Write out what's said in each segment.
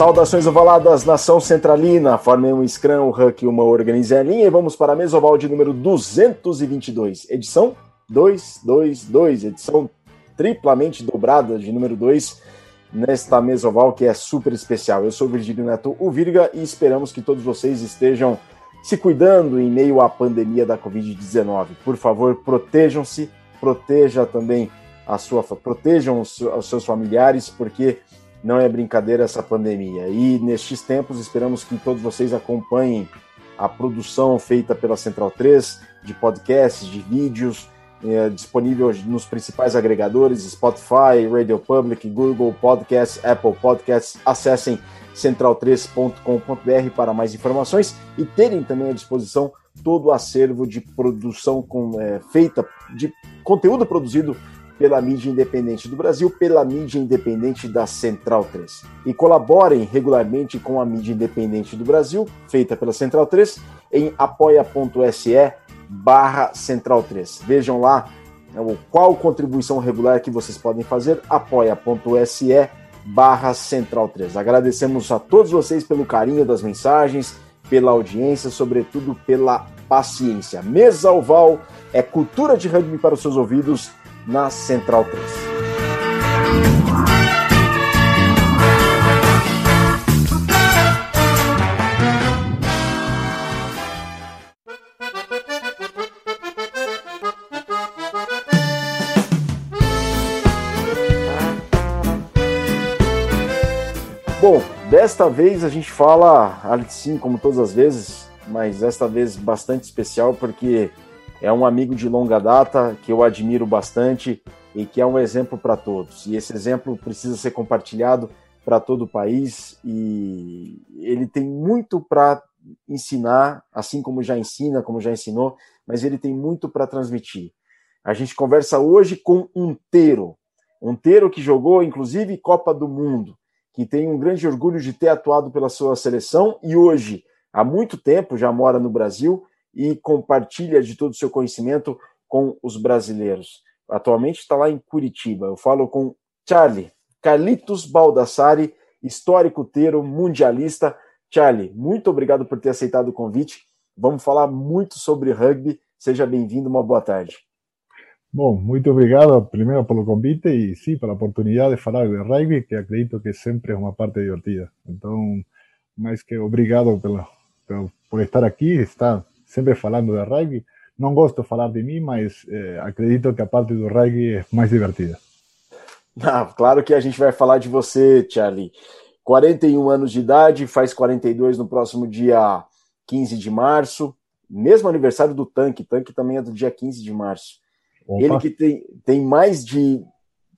Saudações ovaladas, nação centralina. Formem um Scrum, um Huck e uma organizelinha e vamos para a mesa oval de número 222, edição 222, edição triplamente dobrada de número 2 nesta mesa oval que é super especial. Eu sou Virgílio Neto, o Virga, e esperamos que todos vocês estejam se cuidando em meio à pandemia da Covid-19. Por favor, protejam-se, proteja também a sua, protejam os, os seus familiares, porque não é brincadeira essa pandemia. E nestes tempos, esperamos que todos vocês acompanhem a produção feita pela Central 3 de podcasts, de vídeos, é, disponível nos principais agregadores: Spotify, Radio Public, Google Podcasts, Apple Podcasts. Acessem central3.com.br para mais informações e terem também à disposição todo o acervo de produção com, é, feita, de conteúdo produzido pela mídia independente do Brasil, pela mídia independente da Central 3. E colaborem regularmente com a mídia independente do Brasil, feita pela Central 3, em apoia.se barra Central 3. Vejam lá né, qual contribuição regular que vocês podem fazer, apoia.se barra Central 3. Agradecemos a todos vocês pelo carinho das mensagens, pela audiência, sobretudo pela paciência. Mesa Oval é cultura de rugby para os seus ouvidos na Central 3. Bom, desta vez a gente fala, sim, como todas as vezes, mas desta vez bastante especial porque é um amigo de longa data que eu admiro bastante e que é um exemplo para todos. E esse exemplo precisa ser compartilhado para todo o país e ele tem muito para ensinar, assim como já ensina, como já ensinou, mas ele tem muito para transmitir. A gente conversa hoje com um Teiro, um Teiro que jogou inclusive Copa do Mundo, que tem um grande orgulho de ter atuado pela sua seleção e hoje, há muito tempo, já mora no Brasil e compartilha de todo o seu conhecimento com os brasileiros. Atualmente está lá em Curitiba. Eu falo com Charlie, Carlitos Baldassari, histórico teiro, mundialista. Charlie, muito obrigado por ter aceitado o convite. Vamos falar muito sobre rugby. Seja bem-vindo, uma boa tarde. Bom, muito obrigado primeiro pelo convite e sim, pela oportunidade de falar de rugby, que acredito que sempre é uma parte divertida. Então, mais que obrigado pelo, por estar aqui, estar sempre falando de rugby. Não gosto de falar de mim, mas eh, acredito que a parte do rugby é mais divertida. Ah, claro que a gente vai falar de você, Charlie. 41 anos de idade, faz 42 no próximo dia 15 de março, mesmo aniversário do Tanque. Tanque também é do dia 15 de março. Opa. Ele que tem, tem mais de.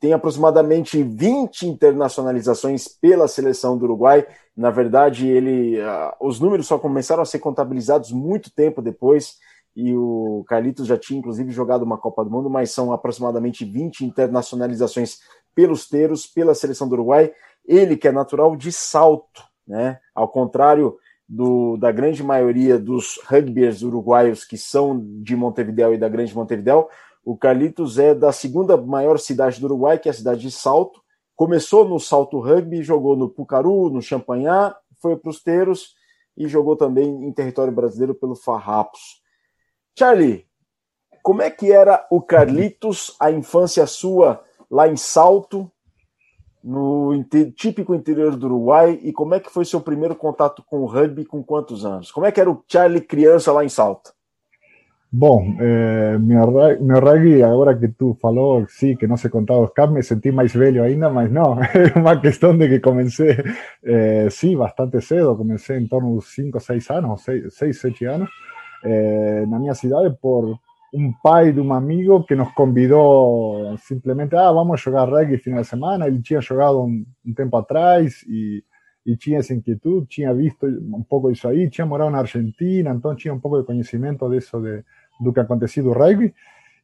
tem aproximadamente 20 internacionalizações pela seleção do Uruguai. Na verdade, ele, uh, os números só começaram a ser contabilizados muito tempo depois, e o Carlitos já tinha inclusive jogado uma Copa do Mundo, mas são aproximadamente 20 internacionalizações pelos teros, pela seleção do Uruguai. Ele que é natural de salto, né? Ao contrário do, da grande maioria dos rugbyers uruguaios que são de Montevideo e da Grande Montevideo, o Carlitos é da segunda maior cidade do Uruguai, que é a cidade de Salto, Começou no salto rugby, jogou no Pucaru, no Champanhar, foi para os Teros e jogou também em território brasileiro pelo Farrapos. Charlie, como é que era o Carlitos, a infância sua lá em Salto, no típico interior do Uruguai, e como é que foi seu primeiro contato com o rugby com quantos anos? Como é que era o Charlie criança lá em Salto? Bom, eh, meu, rugby, agora que tu falou, sim, que não se contava os me senti mais velho ainda, mas não, é uma questão de que comecei, eh, bastante cedo, comecei em torno dos 5, 6 anos, 6, 7 anos, eh, na minha cidade, por um pai de amigo que nos convidou simplesmente, ah, vamos jogar rugby final de semana, ele tinha jogado um, um tempo atrás e e tinha essa inquietud, tinha visto um pouco isso aí, tinha morado na Argentina, então tinha um pouco de conhecimento disso de, do que ha acontecido rugby.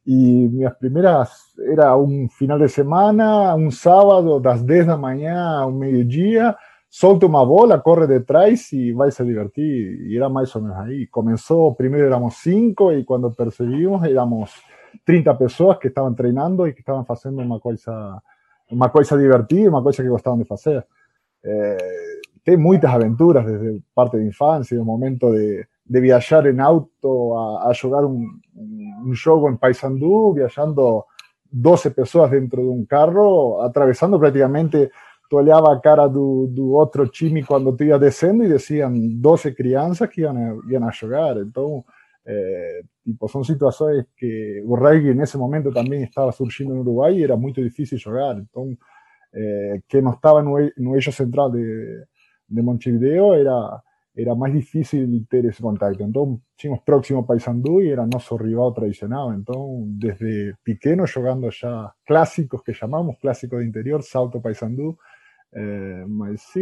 e minhas primeiras era um final de semana, um sábado, das 10 da manhã ao meio dia solta uma bola, corre detrás e vai se divertir. e era mais ou menos aí começou primeiro éramos 5 e quando percebimos, éramos 30 pessoas que estavam treinando e que estavam fazendo uma coisa uma coisa divertida, uma coisa que gostavam de fazer Eh, tem muitas aventuras desde parte de infância, do momento de de viajar en auto a, a jugar un, un juego en Paysandú, viajando 12 personas dentro de un carro, atravesando prácticamente, tú olhava a cara do, do outro time quando tu descendo e decían 12 crianças que iam, iam a jogar. Então, é, tipo, são situações que o rugby nesse momento também estava surgindo no Uruguai e era muito difícil jogar. Então, é, que não estava no, no eixo central de, de Montevideo era, era más difícil ter ese contacto. Entonces, tínhamos próximo Paysandú y era nuestro rival tradicional. Entonces, desde pequeño jugando ya clásicos que llamamos, clásicos de interior, Salto Paysandú. Eh, mas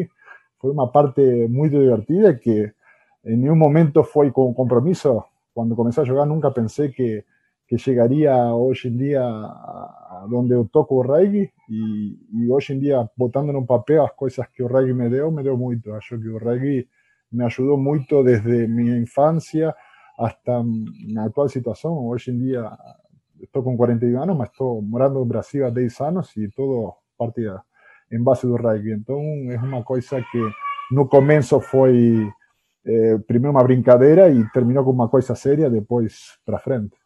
una parte muy divertida que en ningún momento fue con compromiso. Cuando comencé a jugar nunca pensé que, que llegaría hoy en día a, donde yo toco rugby y, y, hoy en día botando en un papel las cosas que el rugby me dio, me dio mucho. Yo que el rugby me ayudó mucho desde mi infancia hasta mi actual situación. Hoy en día estoy con 41 años, me estoy morando en Brasil a 10 años y todo partida en base del rugby. Entonces es una cosa que no comienzo fue eh, primero una brincadeira y terminó con una cosa seria después para frente.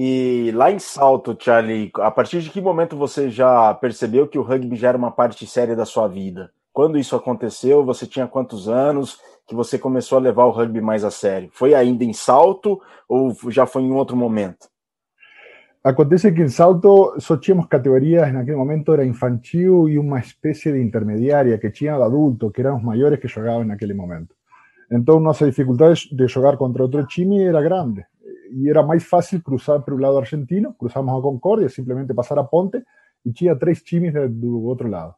E lá em Salto, Charlie, a partir de que momento você já percebeu que o rugby já era uma parte séria da sua vida? Quando isso aconteceu? Você tinha quantos anos que você começou a levar o rugby mais a sério? Foi ainda em Salto ou já foi em outro momento? Acontece que em Salto só tínhamos categorias, naquele momento era infantil e uma espécie de intermediária que tinha adulto, que eram os maiores que jogavam naquele momento. Então nossa dificuldade de jogar contra outro time era grande y era más fácil cruzar por el lado argentino, cruzamos a Concordia, simplemente pasar a Ponte y tinha tres chimis del otro lado.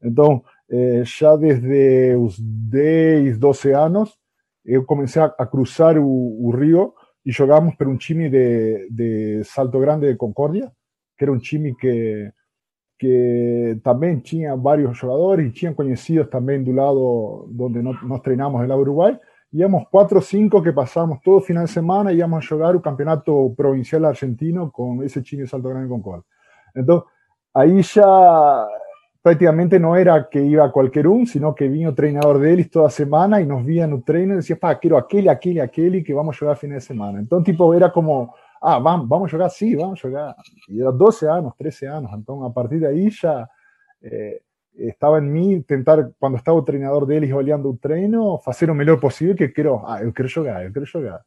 Entonces, eh, ya desde los 10, 12 años, yo comencé a, cruzar el río y jugamos por un chimi de, de, Salto Grande de Concordia, que era un chimi que, que también tenía varios jugadores y tinha conocidos también del lado donde nos treinamos en la Uruguay íbamos cuatro o cinco que pasamos todo final de semana y íbamos a jugar un campeonato provincial argentino con ese chino Salto Grande Concord. Entonces, ahí ya prácticamente no era que iba cualquier un, sino que vino treinador de él toda semana y nos veía en un y decía, pa, quiero aquel, aquel, aquel y que vamos a jugar fin de semana. Entonces, tipo, era como, ah, vamos, vamos a jugar, sí, vamos a jugar. Y era 12 años, 13 años. Entonces, a partir de ahí ya... Eh, estaba en mí tentar, cuando estaba el treinador de él y olhando un treino, hacer lo mejor posible que quiero, ah, yo quiero jugar, yo quiero jugar.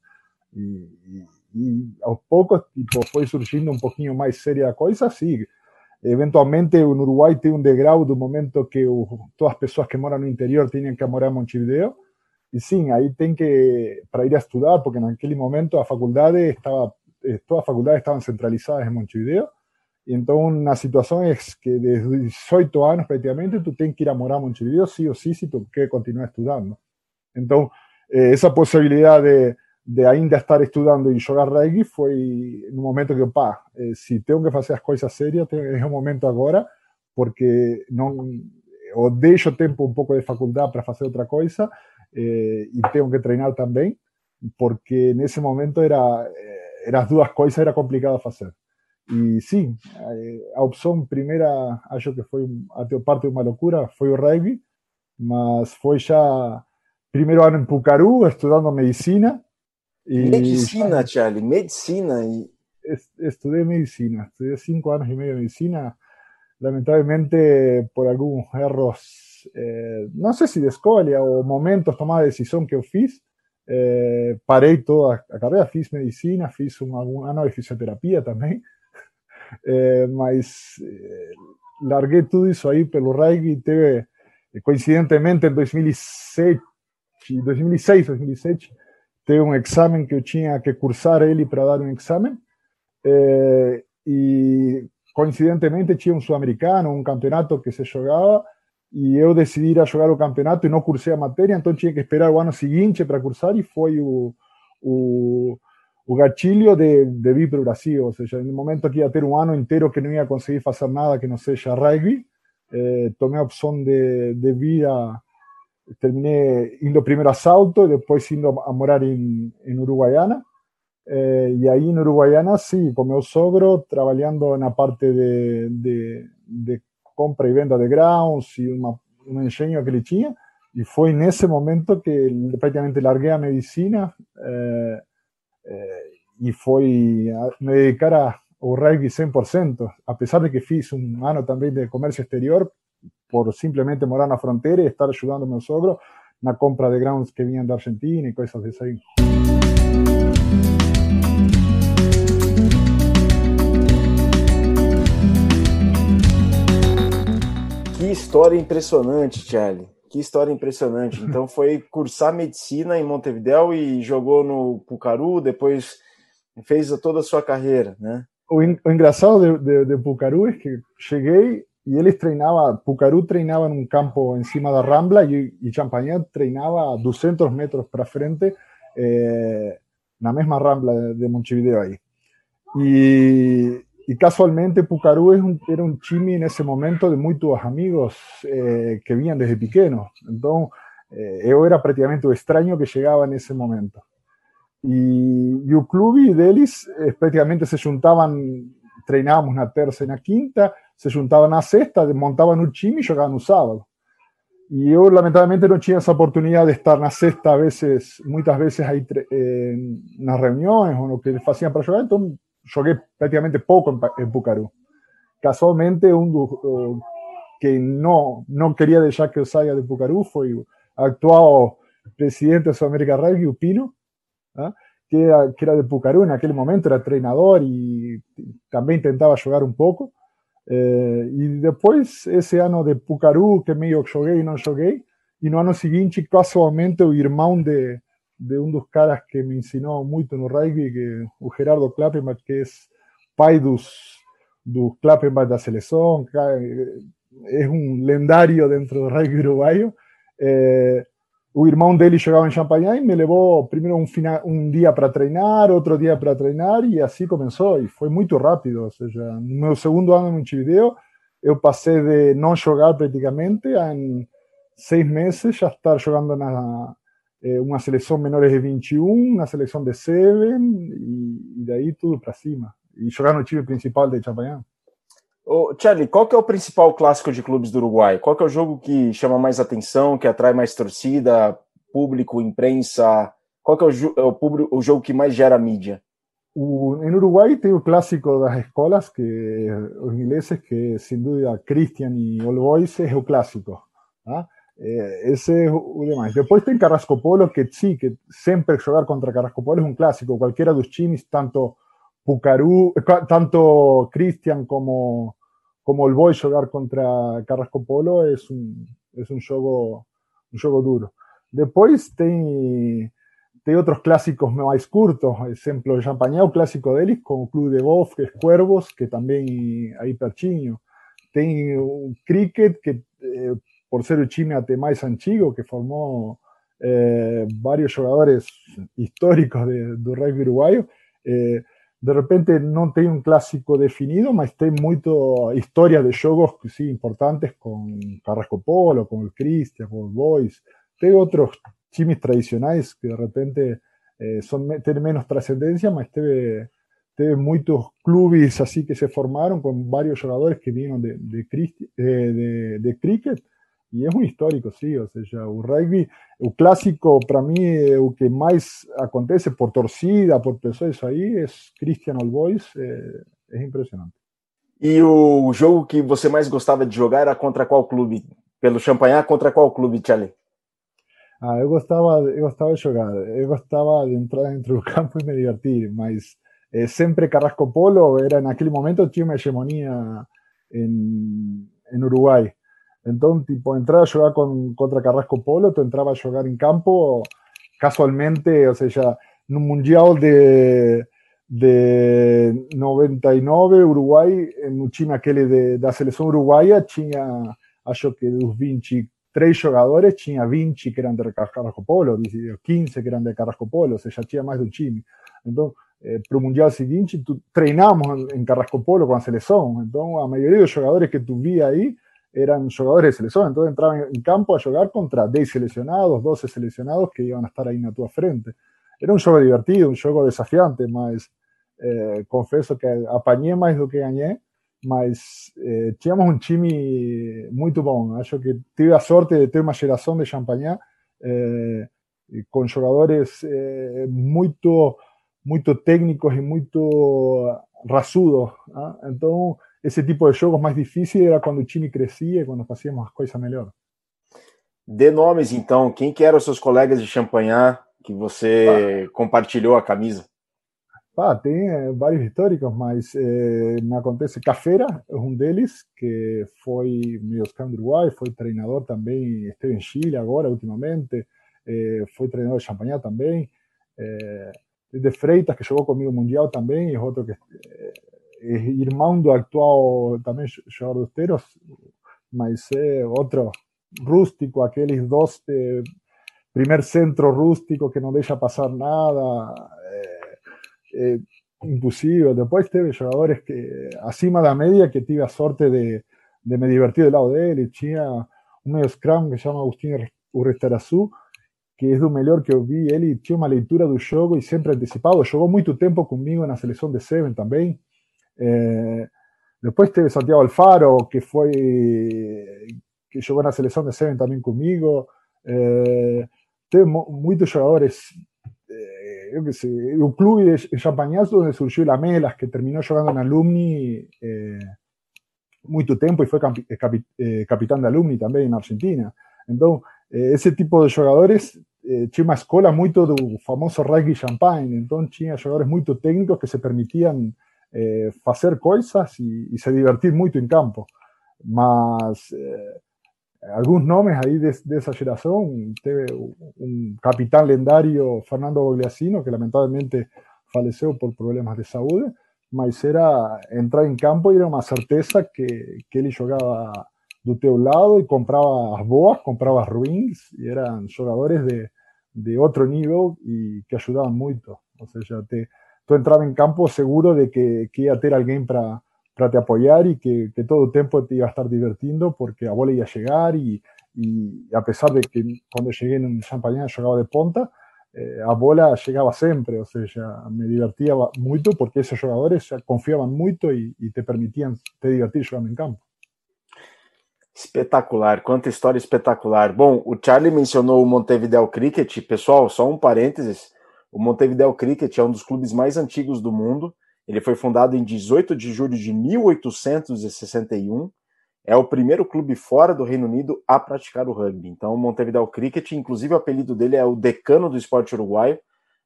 Y, y, a pocos tipo, fue surgiendo un poquito más seria cosa, sí. Eventualmente en Uruguay tiene un degrau de un momento que todas las personas que moran en el interior tienen que morar en Montevideo. Y sí, ahí tienen que, para ir a estudiar, porque en aquel momento la facultad estaba, eh, todas las facultades estaban centralizadas en Montevideo y entonces una situación es que desde 18 años prácticamente tú tienes que ir a morar a Montevideo sí o sí si tú quieres continuar estudiando. Entonces, eh, esa posibilidad de, de ainda estar estudando e jogar reggae foi no momento que, pá, eh, se tenho que fazer as coisas sérias, é o momento eh, agora, porque não eu deixo tempo um pouco de faculdade para fazer outra coisa eh, e tenho que treinar também, porque nesse momento era, eh, era as duas coisas era complicado fazer. E sim, a opção primeira, acho que foi até parte de uma loucura, foi o reggae, mas foi já primeiro ano em Pucaru, estudando medicina, Y medicina, Charlie, medicina. Y... estudié medicina, estudié cinco años y medio de medicina. Lamentablemente, por algunos errores, eh, no sé si de escuela o momentos tomada decisión que fiz, eh, paré toda la carrera, fiz medicina, fiz un, algún año de fisioterapia también. Eh, mas eh, largué tudo isso aí pelo rugby. Teve, coincidentemente, em 2006, 2006, 2007, teve um exame que eu tinha que cursar ele para dar um exame. Eh, e coincidentemente tinha um sul-americano, um campeonato que se jogava e eu decidi ir a jogar o campeonato e não cursei a matéria, então tinha que esperar o ano seguinte para cursar e foi o, o o gatilho de, de vir para o Brasil, ou seja, no momento que ia ter um ano inteiro que não ia conseguir fazer nada que não seja rugby, eh, tomei a opção de, de vir a... Terminei indo primeiro a Salto e depois indo a morar em, em Uruguaiana. Eh, e aí em Uruguaiana, sim, com meu sogro, trabalhando na parte de, de, de compra e venda de grãos e uma, um engenho que ele tinha, y fue en ese momento que prácticamente largué a medicina eh, eh, y fue a me dedicar a, o rugby 100%, a pesar de que fiz un año también de comercio exterior, por simplemente morar la frontera y estar ayudando a mi sogro na compra de grounds que vinham de Argentina y cosas de ahí. Que história impressionante, Charlie. Que história impressionante. Então foi cursar medicina em Montevideo e jogou no Pucaru, depois fez toda a sua carreira, né? O, engraçado de, de, de Pucaru é que cheguei y él entrenaba, Pucarú treinaba en un campo encima de Rambla y, y Champañat treinaba a 200 metros para frente eh, la misma Rambla de, de Montevideo ahí. Y, y casualmente Pucarú era un chimi en ese momento de muchos amigos eh, que venían desde pequeños. Entonces, eh, era prácticamente un extraño que llegaba en ese momento. Y, y el club y Delis eh, prácticamente se juntaban, treinábamos una tercera y una quinta, se juntaban na sexta, montaban un time y jogaban un sábado. Y yo lamentablemente no tenía esa oportunidad de estar na sexta a veces, muchas veces ahí en las reuniones o lo que hacían para jugar, entonces jugué prácticamente poco en, en Pucarú. Casualmente, un que no, no quería dejar que yo salga de Pucarú fue el actual presidente de Sudamérica Rugby, Upino, ¿ah? que, era, que era de Pucarú en aquel momento, era entrenador y también intentaba jugar un poco. Eh, e depois, esse ano de Pucaru, que meio joguei e não joguei, e no ano seguinte, casualmente, o irmão de, de um dos caras que me ensinou muito no rugby, que, o Gerardo Klappenbach, que é pai dos, dos Klappenbach da seleção, é um lendário dentro do rugby uruguaio. Eh, o irmão dele jogava em Champagnat e me levou primeiro um, final, um dia para treinar, outro dia para treinar, e assim começou. E foi muito rápido. Ou seja, no meu segundo ano em Montevideo, eu passei de não jogar praticamente a, em seis meses já estar jogando na eh, uma seleção menores de 21, na seleção de Seven, e, e daí tudo para cima. E jogar no time principal de Champagnat. Charlie, qual que é o principal clássico de clubes do Uruguai? Qual que é o jogo que chama mais atenção, que atrai mais torcida, público, imprensa? Qual que é o, é o, público, o jogo que mais gera mídia? O, Uruguai tem o clássico das escolas, que os ingleses, que sem dúvida Christian e All Boys é o clássico. Tá? É, é o demais. Depois tem Carrasco Polo, que sim, que sempre jogar contra Carrasco Polo é um clássico. Qualquer dos times, tanto Pucarú, tanto Christian como como el Boy jugar contra Carrasco Polo es un, es un juego un juego duro. Después tem, tem otros clásicos más curtos, ejemplo, el Champagnat, clásico deles, como Club de Golf, que es Cuervos, que también hay perchinho. Tem un cricket, que eh, por ser el chime até más antigo, que formó eh, varios jugadores históricos de, del rugby uruguayo. Eh, de repente no tem um clássico definido, mas tem muito história de jogos sí, importantes com Carrasco Polo, com o Christian, com o Boys. Tem outros times tradicionais que de repente eh, son, tienen menos trascendencia, mas teve, teve muitos clubes así que se formaron con varios jogadores que vieron de, de, de, de cricket e é um histórico, sim, ou seja, o rugby, o clássico, para mim, é o que mais acontece por torcida, por pessoas aí, é Christian All Boys, é, é impressionante. E o jogo que você mais gostava de jogar era contra qual clube? Pelo Champagnat, contra qual clube, Charlie? Ah, eu gostava, eu gostava de jogar, eu gostava de entrar dentro do campo e me divertir, mas eh, sempre Carrasco Polo era, naquele momento, tinha uma hegemonia em, em Uruguai. Entonces, tipo, entrar a jugar con, contra Carrasco Polo, tú entrabas a jugar en campo casualmente, o sea, en un mundial de, de 99, Uruguay, en un time aquele de, da seleção uruguaia, tinha, acho que dos 23 jogadores, tinha 20 que eran de Carrasco Polo, 15 que eran de Carrasco Polo, o sea, ya tinha más de un time. Entonces, eh, para o Mundial seguinte, tu, treinamos en Carrasco Polo con la selección. Entonces, a mayoría de los jugadores que tu vi ahí, eran jugadores de selección, entonces entraban en campo a jugar contra 10 seleccionados, 12 seleccionados que iban a estar ahí en tu frente. Era un juego divertido, un juego desafiante, mas eh, que más de lo que gané, mas eh, tínhamos um time muito bom. Acho que tive a sorte de ter uma geração de Champagnat eh, com jogadores eh, técnicos e muito raçudos. Então, esse tipo de jogos mais difíceis era quando o time crescia quando fazíamos as coisas melhor. Dê nomes, então. Quem que eram seus colegas de Champagnat que você ah. compartilhou a camisa? Ah, tem é, vários históricos, mas é, me acontece. Cafera é um deles, que foi meio do Uruguai, foi treinador também, esteve em Chile agora, ultimamente, é, foi treinador de Champagnat também. de Freitas, que jogou comigo Mundial também, e outro que irmão do atual também jogador Teros, mas é outro rústico, aqueles dois de primer centro rústico que não deixa passar nada. eh, imposible. Después tuve jugadores que acima de la media que tuve la suerte de, de me divertir del lado de él. Y tenía un medio scrum que se llama Agustín Urrestarazú, que de un melhor que vi él y tiene una lectura del juego y siempre anticipado. Jugó mucho tiempo conmigo en la selección de Seven también. Eh, después tuve Santiago Alfaro, que fue que jugó en la selección de Seven también conmigo. Eh, tuve muchos jugadores yo qué sé, un club de Champañazo donde surgió la Melas, que terminó jugando en Alumni eh, mucho tiempo y fue eh, eh, capitán de Alumni también en Argentina. Entonces, eh, ese tipo de jugadores eh, tinha uma escola muito do famoso rugby champagne, então tinha jogadores muito técnicos que se permitiam eh, fazer coisas e, e, se divertir muito em campo. Mas eh, algunos nombres ahí de, esa generación, un capitán lendario, Fernando Bogliasino, que lamentablemente falleció por problemas de salud, mas era entrar en campo y era una certeza que, que él jugaba de teu lado y compraba las boas, compraba ruins, y eran jugadores de, de otro nivel y que ayudaban mucho. O sea, te, tú entrabas en campo seguro de que, que iba a tener alguien para para te apoyar y que, todo el tiempo te iba a estar divirtiendo porque a bola iba a llegar y, y a pesar de que cuando llegué en Champaña jugaba de ponta, eh, a bola llegaba siempre, o sea, me divertía mucho porque esos jugadores confiaban mucho y, te permitían te divertir jugando en campo. Espetacular, quanta história espetacular. Bom, o Charlie mencionou o Montevideo Cricket. Pessoal, só um parênteses: o Montevideo Cricket é um dos clubes mais antigos do mundo. Ele foi fundado em 18 de julho de 1861. É o primeiro clube fora do Reino Unido a praticar o rugby. Então, o Montevideo Cricket, inclusive o apelido dele é o decano do esporte uruguaio.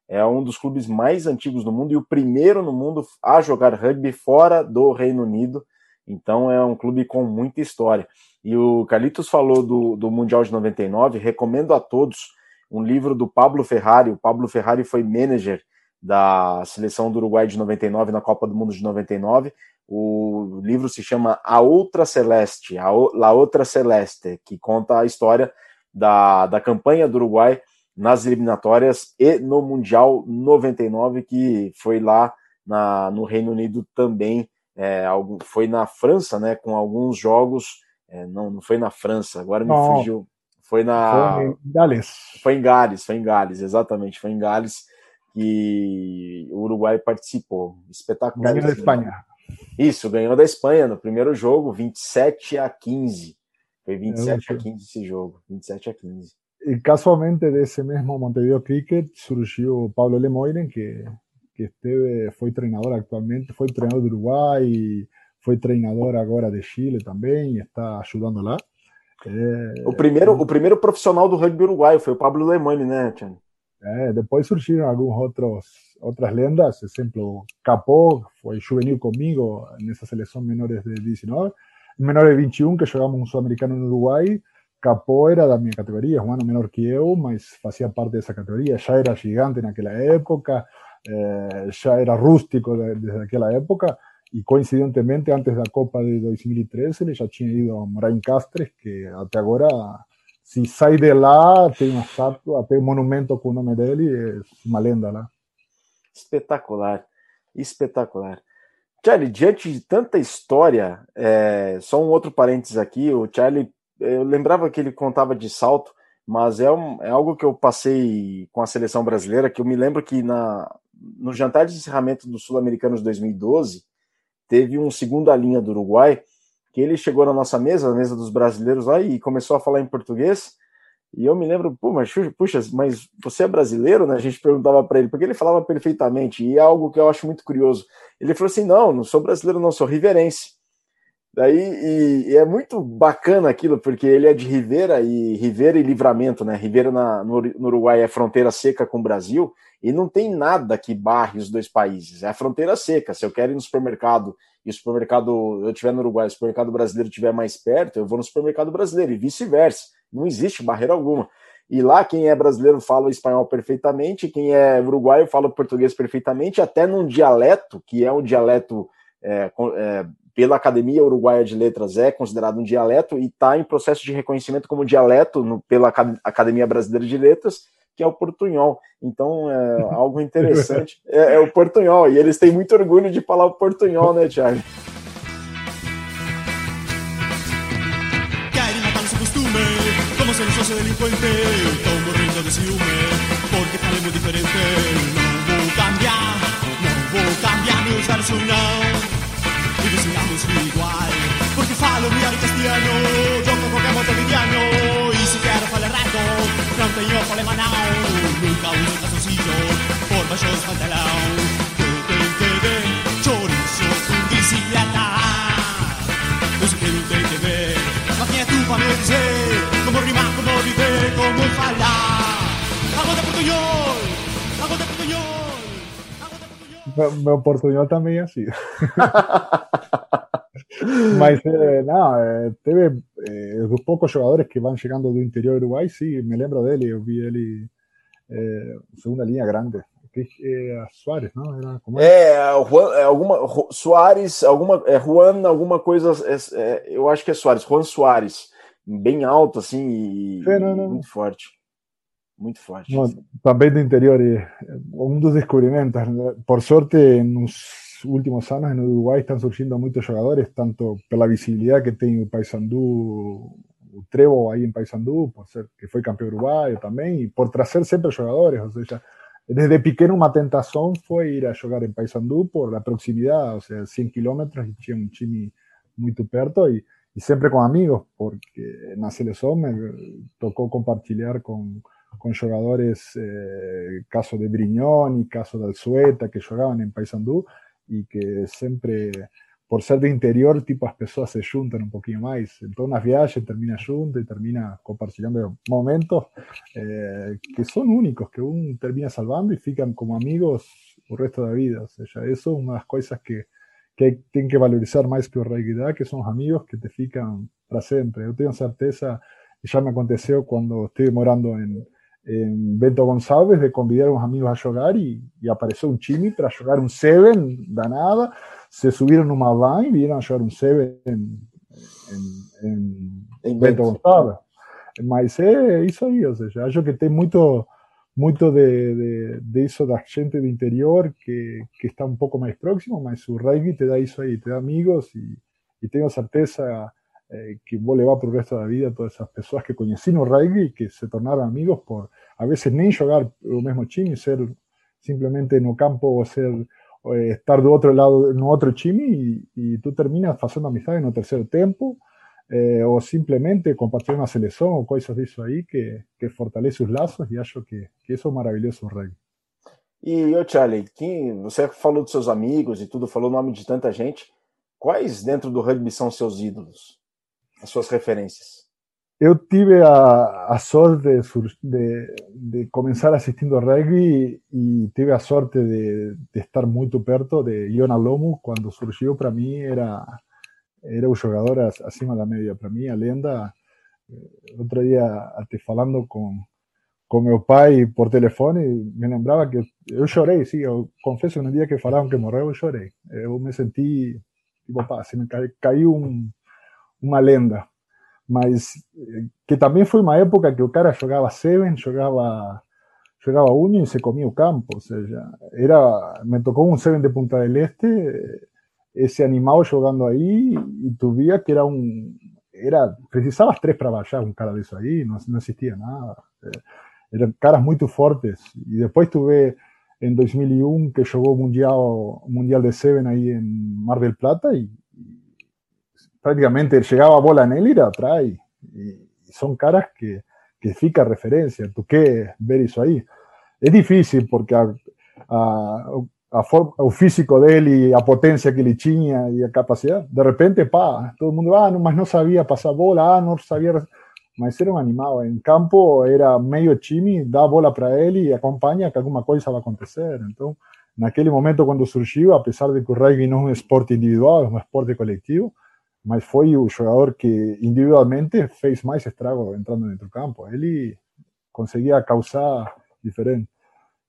É um dos clubes mais antigos do mundo e o primeiro no mundo a jogar rugby fora do Reino Unido. Então, é um clube com muita história. E o Carlitos falou do, do Mundial de 99. Recomendo a todos um livro do Pablo Ferrari. O Pablo Ferrari foi manager da seleção do Uruguai de 99 na Copa do Mundo de 99. O livro se chama A Outra Celeste, a o, La Outra Celeste, que conta a história da, da campanha do Uruguai nas eliminatórias e no Mundial 99, que foi lá na, no Reino Unido também. É, foi na França, né, com alguns jogos. É, não, não foi na França, agora me não. fugiu. Foi na. Foi em Gales. Foi em Gales, foi em Gales, exatamente, foi em Gales que o Uruguai participou. Espetacular. Ganhou da Espanha. Isso, ganhou da Espanha no primeiro jogo, 27 a 15. Foi 27 a 15 esse jogo, 27 a 15. E casualmente desse mesmo Montevideo Cricket surgiu Pablo Lemoyne, que, que esteve, foi treinador atualmente, foi treinador do Uruguai, foi treinador agora de Chile também, está ajudando lá. É, o, primeiro, é. o primeiro profissional do rugby uruguaio foi o Pablo Lemani, né, Tiago? É, depois surgiram algumas outros, outras lendas, exemplo, Capó foi juvenil comigo nessa seleção menores de 19, menores de 21, que jogamos um sul-americano no Uruguai, Capó era da minha categoria, um ano menor que eu, mas fazia parte dessa categoria, já era gigante naquela época, eh, já era rústico desde aquela época, y coincidentemente antes de la Copa de 2013 ya tinha ido a Morain Castres, que hasta ahora se sai de lá, tem uma estátua, tem um monumento com o nome dele, é uma lenda lá. Espetacular, espetacular. Charlie, diante de tanta história, é, só um outro parênteses aqui, o Charlie, eu lembrava que ele contava de salto, mas é, um, é algo que eu passei com a seleção brasileira, que eu me lembro que na, no jantar de encerramento do Sul-Americano de 2012, teve um segunda linha do Uruguai, que ele chegou na nossa mesa, na mesa dos brasileiros lá, e começou a falar em português. E eu me lembro, pô, mas puxa, mas você é brasileiro, né? A gente perguntava para ele, porque ele falava perfeitamente, e é algo que eu acho muito curioso. Ele falou assim: não, não sou brasileiro, não, sou riverense. Daí, e, e, é muito bacana aquilo, porque ele é de Rivera e Rivera e Livramento, né? Rivera na, no, no, Uruguai é fronteira seca com o Brasil e não tem nada que barre os dois países. É a fronteira seca. Se eu quero ir no supermercado e o supermercado eu estiver no Uruguai, o supermercado brasileiro estiver mais perto, eu vou no supermercado brasileiro e vice-versa. Não existe barreira alguma. E lá, quem é brasileiro fala espanhol perfeitamente, quem é uruguaio fala português perfeitamente, até num dialeto, que é um dialeto é, é, pela Academia Uruguaia de Letras é considerado um dialeto e está em processo de reconhecimento como dialeto no, pela Academia Brasileira de Letras, que é o portunhol. Então é algo interessante. É, é, o portunhol, e eles têm muito orgulho de falar o portunhol, né, Thiago? Como se nos de ciúme, porque diferente. Não vou cambiar, não vou cambiar meus versos, não. Sigamos igual Porque falo migliore castigliano Problema não Nunca uso Por me Como portunhol também é assim. Mas, eh, não, eh, eh, dos poucos jogadores que vão chegando do interior do Uruguai, sim, me lembro dele, eu vi ele eh, segunda linha grande. Que, é Soares, não? Era, como é? é, Juan, é alguma Soares, alguma é Juan, alguma coisa, é, é, eu acho que é Soares, Juan Soares, bem alto assim e, não, muito forte. Muito forte. Também do interior, um dos descobrimentos. Por sorte, nos últimos anos no Uruguai estão surgindo muitos jogadores, tanto pela visibilidade que tem o Paysandu, Trevo aí em Paysandu, por ser que foi campeão uruguaio também, e por trazer sempre jogadores, ou seja, desde pequeno uma tentação foi ir a jogar em Paysandu por a proximidade, ou seja, 100 quilômetros e tinha um time muito perto e, e sempre amigos, porque na seleção me tocou compartilhar com con jugadores, eh, caso de Brignoni, caso de Alzueta, que jugaban en Paysandú y que siempre, por ser de interior, tipo as pessoas se juntan un poquito más. En todas las viajes termina junto y termina compartiendo momentos eh, que son únicos, que uno termina salvando y fican como amigos el resto de la vida. O sea, eso es una de las cosas que, que tienen que valorizar más que la que son los amigos que te fican para siempre. Yo tengo certeza, ya me aconteció cuando estoy morando en, en Bento Gonçalves de convidar a unos amigos a jugar y, y apareció un chimi para jugar un Seven danada. Se subieron numa van y vinieron a jugar un Seven en, en, en, en Bento Gonçalves. Mas é isso aí, ou seja, acho que tem muito, muito de, de, de isso da gente do interior que, que está um pouco mais próximo, mas o rugby te dá isso aí, te dá amigos e, e tenho certeza eh, que vos le va por el resto da vida a todas esas pessoas que conheci no rugby que se tornaram amigos por, a veces, nem jogar o mesmo time, ser simplesmente no campo ou ser estar do outro lado, no outro time e, tu terminas fazendo amizade no terceiro tempo eh, ou simplesmente compartilhando a seleção ou coisas disso aí que, que fortalece os laços e acho que, que isso é maravilhoso o rugby. E, ô Charlie, você falou dos seus amigos e tudo, falou o nome de tanta gente. Quais dentro do rugby são seus ídolos? As suas referências? Eu tive a, a sorte de, de, começar assistindo rugby e tive a sorte de, de estar muito perto de Iona Lomo quando surgiu. Para mim, era, era o jogador acima da média. Para mim, a lenda. Eh, outro dia, até falando com, com meu pai por telefone, me lembrava que eu chorei, sim, eu confesso no dia que falaram que morreu, eu chorei. Eu me senti, tipo, pá, se me caiu um uma lenda. Mas eh, que também foi uma época que o cara jogava Seven, jogava jogava Union e se comia o campo, ou seja, era, me tocou um Seven de Punta del Este, esse animal jogando aí, e tu via que era um, era, precisavas três para baixar um cara disso aí, não, não existia nada, eram caras muito fortes, e depois tu vê en 2001 que jugó mundial, mundial de Seven ahí en Mar del Plata y, prácticamente llegaba bola en él y atrás. Y, son caras que, que fica referencia. ¿Tú qué ver eso ahí? Es difícil porque a, a, a, físico de él y a potencia que le tinha y a capacidad, de repente, pa, todo el mundo, ah, no, mas no sabía pasar bola, ah, no sabía mas era um animal. Em campo era meio time, dá a bola para ele e acompanha que alguma coisa vai acontecer. Então, naquele momento, quando surgiu, apesar de que o rugby não é um esporte individual, é um esporte coletivo, mas foi o jogador que individualmente fez mais estrago entrando dentro do campo. Ele conseguia causar diferente.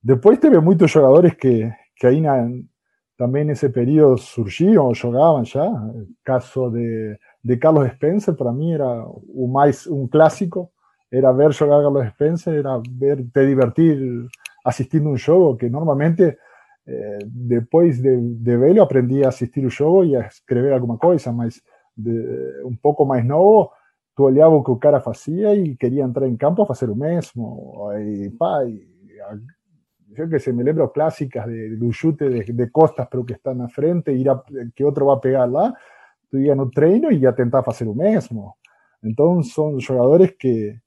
Depois teve muitos jogadores que, que aí na, também nesse período surgiam, jogavam já. Caso de Carlos Spencer, para mí era un, más, un clásico, era ver jugar a Carlos Spencer, era ver, te divertir asistiendo a un show, que normalmente eh, después de, de verlo aprendí a asistir un show y a escribir alguna cosa, más de, un poco más nuevo, tú olhava o que o cara hacía y quería entrar en campo a mismo. Y, pa, y, yo que se me lembro clásicas de, chute de, costas, pero que están a frente, ir a, que otro va a pegar lá tu ia no treino e ia tentar fazer o mesmo. Então, são jogadores que,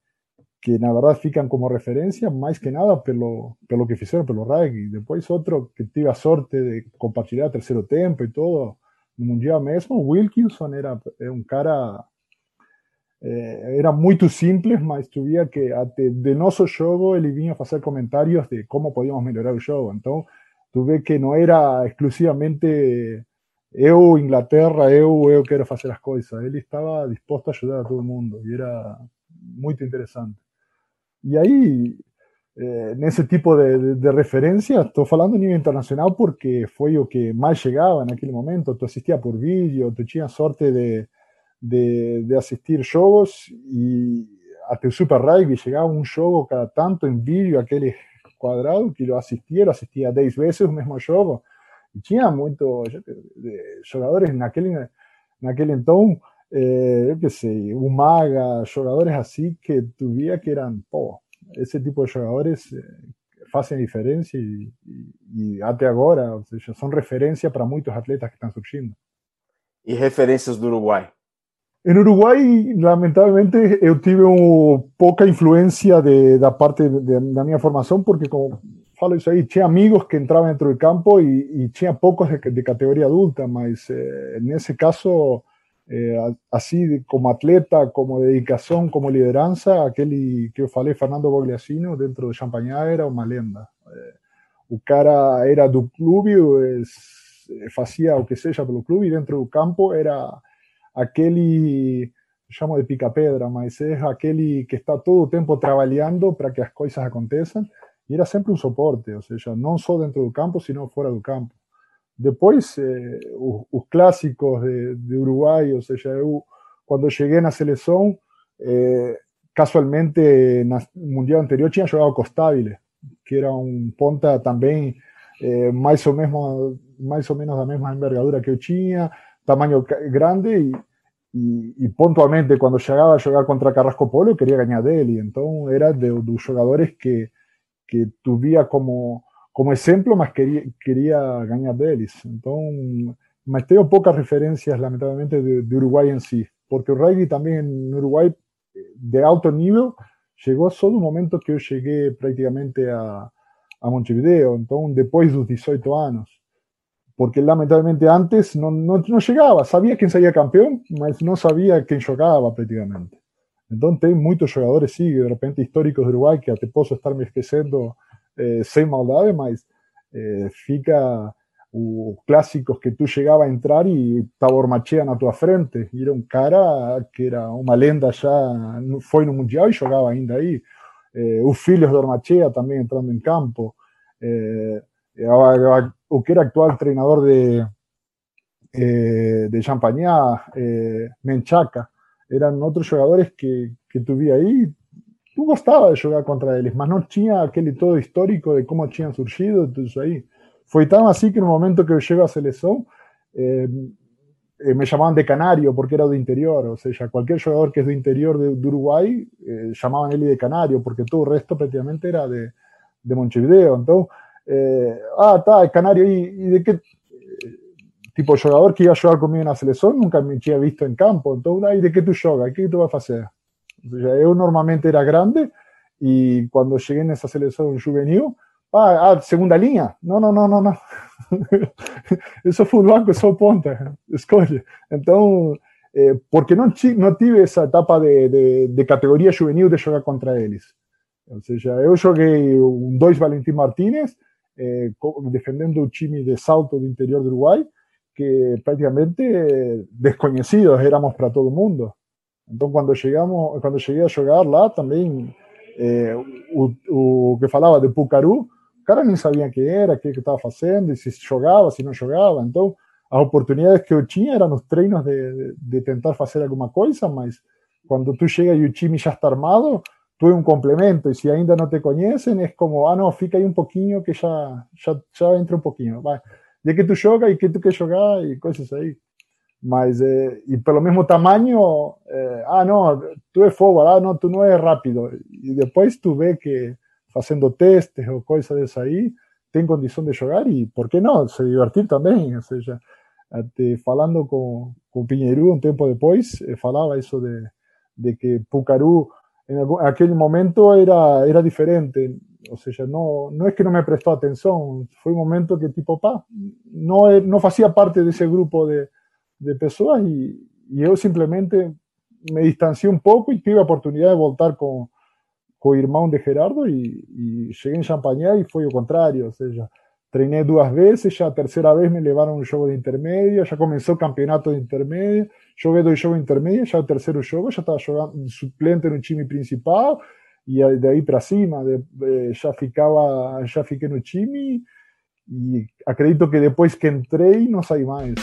que na verdade ficam como referência mais que nada pelo, pelo que fizeram pelo rugby. Depois, outro que tive a sorte de compartilhar terceiro tempo e todo, no Mundial mesmo, Wilkinson era um cara. Eh, era muito simples, mas tu via que até de nosso jogo ele vinha fazer comentários de como podíamos melhorar o jogo. Então, tu vê que não era exclusivamente eu, Inglaterra, eu, eu quero fazer as coisas. Ele estava disposto a ajudar a todo mundo e era muito interessante. E aí, eh, nesse tipo de, de, de, referência, estou falando a nível internacional porque foi o que mais chegava naquele momento. Tu assistia por vídeo, tu tinha sorte de, de, de assistir jogos e até o Super Rugby chegava um jogo cada tanto em vídeo, aquele quadrado, que eu assistia, eu assistia 10 vezes o mesmo jogo y tinha muchos jugadores en aquel, en aquel entonces, eh, yo qué sé, Umaga, jugadores así que tuviera que eran, oh, ese tipo de jugadores eh, hacen diferencia y, y, y, até agora, o sea, son referencia para muchos atletas que están surgiendo. ¿Y referencias de Uruguay? En Uruguay, lamentablemente, eu tive um, pouca influência de, da parte de, da minha formação, porque como falo isso aí, tinha amigos que entravam dentro do campo e, e tinha poucos de, de, categoria adulta, mas eh, nesse caso, eh, assim como atleta, como dedicação, como liderança, aquele que eu falei, Fernando Bogliacino, dentro do Champagnat, era uma lenda. Eh, o cara era do clube, fazia o que seja pelo clube, e dentro do campo era aquele chamo de pica-pedra, mas é aquele que está todo o tempo trabalhando para que as coisas aconteçam e era sempre um suporte, ou seja, não só dentro do campo, sino fora do campo. Depois, eh, os, os, clássicos de, de, Uruguai, ou seja, eu, quando cheguei na seleção, eh, casualmente, Mundial anterior, tinha jogado Costabile, que era um ponta também eh, mais, ou mesmo, mais ou menos mesma envergadura que eu tinha, tamanho grande e, e, e pontualmente, quando chegava a jogar contra Carrasco Polo, eu queria ganhar dele. Então, era de, dos jogadores que que tuviera como, como ejemplo, más quería, quería ganar de ellos. Entonces, mas tengo pocas referencias, lamentablemente, de, Uruguay en sí, porque el rugby también en Uruguay, de alto nivel, llegó solo un momento que yo llegué prácticamente a, a Montevideo, entonces después de los 18 años. Porque lamentablemente antes no, no, no llegaba, sabía quién salía campeón, mas no sabía quién jugaba prácticamente. Entonces, hay muchos jugadores, sí, de repente históricos de Uruguay, que te puedo estar me esquecendo eh, sem maldade, mas eh, fica os clásicos que tú llegabas a entrar y estaba Machea a tu frente. Y era un cara que era una lenda ya, fue no Mundial y jugaba ainda ahí. Eh, os filhos de Ormachea también entrando en campo. Eh, o que era actual entrenador de, eh, de Champagnat, eh, Menchaca eran otros jugadores que, que tuve ahí. Tú gostabas de jugar contra ellos, mas no tinha aquele todo histórico de cómo tinham surgido, entonces ahí. Fue tan así que en el momento que yo llego a selección, eh, eh, me llamaban de canario porque era de interior, o sea, cualquier jugador que es de interior de Uruguay, eh, llamaban él de canario porque todo el resto prácticamente era de, de Montevideo. Entonces, eh, ah, está, Canario, ¿y, ¿y, de qué tipo jogador que iba a jugar conmigo la selección? Nunca me había visto en campo. Entonces, ¿y de qué tú juegas? ¿Qué tú vas a hacer? yo normalmente era grande y cuando llegué en esa selección juvenil, ah, ah, segunda línea. No, no, no, no, no. Eso fue un banco, eso ponta. Escoge. Entonces, eh, porque no, no tive esa etapa de, de, de, juvenil de jugar contra eles. Ou seja, eu joguei um dois Valentim Martínez, eh, defendendo o time de salto do interior do Uruguai, que prácticamente desconhecidos éramos para todo mundo. Então, quando chegamos, quando cheguei a jogar lá, também eh, o, o, que falava de Pucaru, o cara nem sabia quem era, o que estava fazendo, se jogava, se não jogava. Então, as oportunidades que eu tinha eram nos treinos de, de tentar fazer alguma coisa, mas quando tu chega e o time já está armado, tu é um complemento, e se ainda não te conhecem, é como, ah, não, fica aí um pouquinho que já, já, já entra um pouquinho, vai. De que tu joga e que tu quer jogar e coisas aí. Mas, eh, e pelo mesmo tamanho, eh, ah, não, tu é fogo, ah, não, tu não é rápido. E depois tu vê que fazendo testes ou coisas dessa aí, tem condição de jogar e, por que não, se divertir também, ou seja, até falando com, com Pinheiro um tempo depois, eh, falava isso de, de que Pucaru en aquel momento era, era diferente. O sea, no, no es que no me prestó atención, fue un momento que tipo, pa, no, no hacía parte de ese grupo de, de personas y, y, yo simplemente me distancié un poco y tuve la oportunidad de voltar con, con irmão de Gerardo y, y llegué en Champañá y fue lo contrario. O sea, treiné dos veces, ya tercera vez me levaron un juego de intermedio, ya comenzó el campeonato de intermedio, joguei dois jogos intermedios, já o terceiro jogo já estava jogando suplente no time principal e daí para cima de, de, já ficava, já fiquei no time e acredito que depois que entrei não saí mais.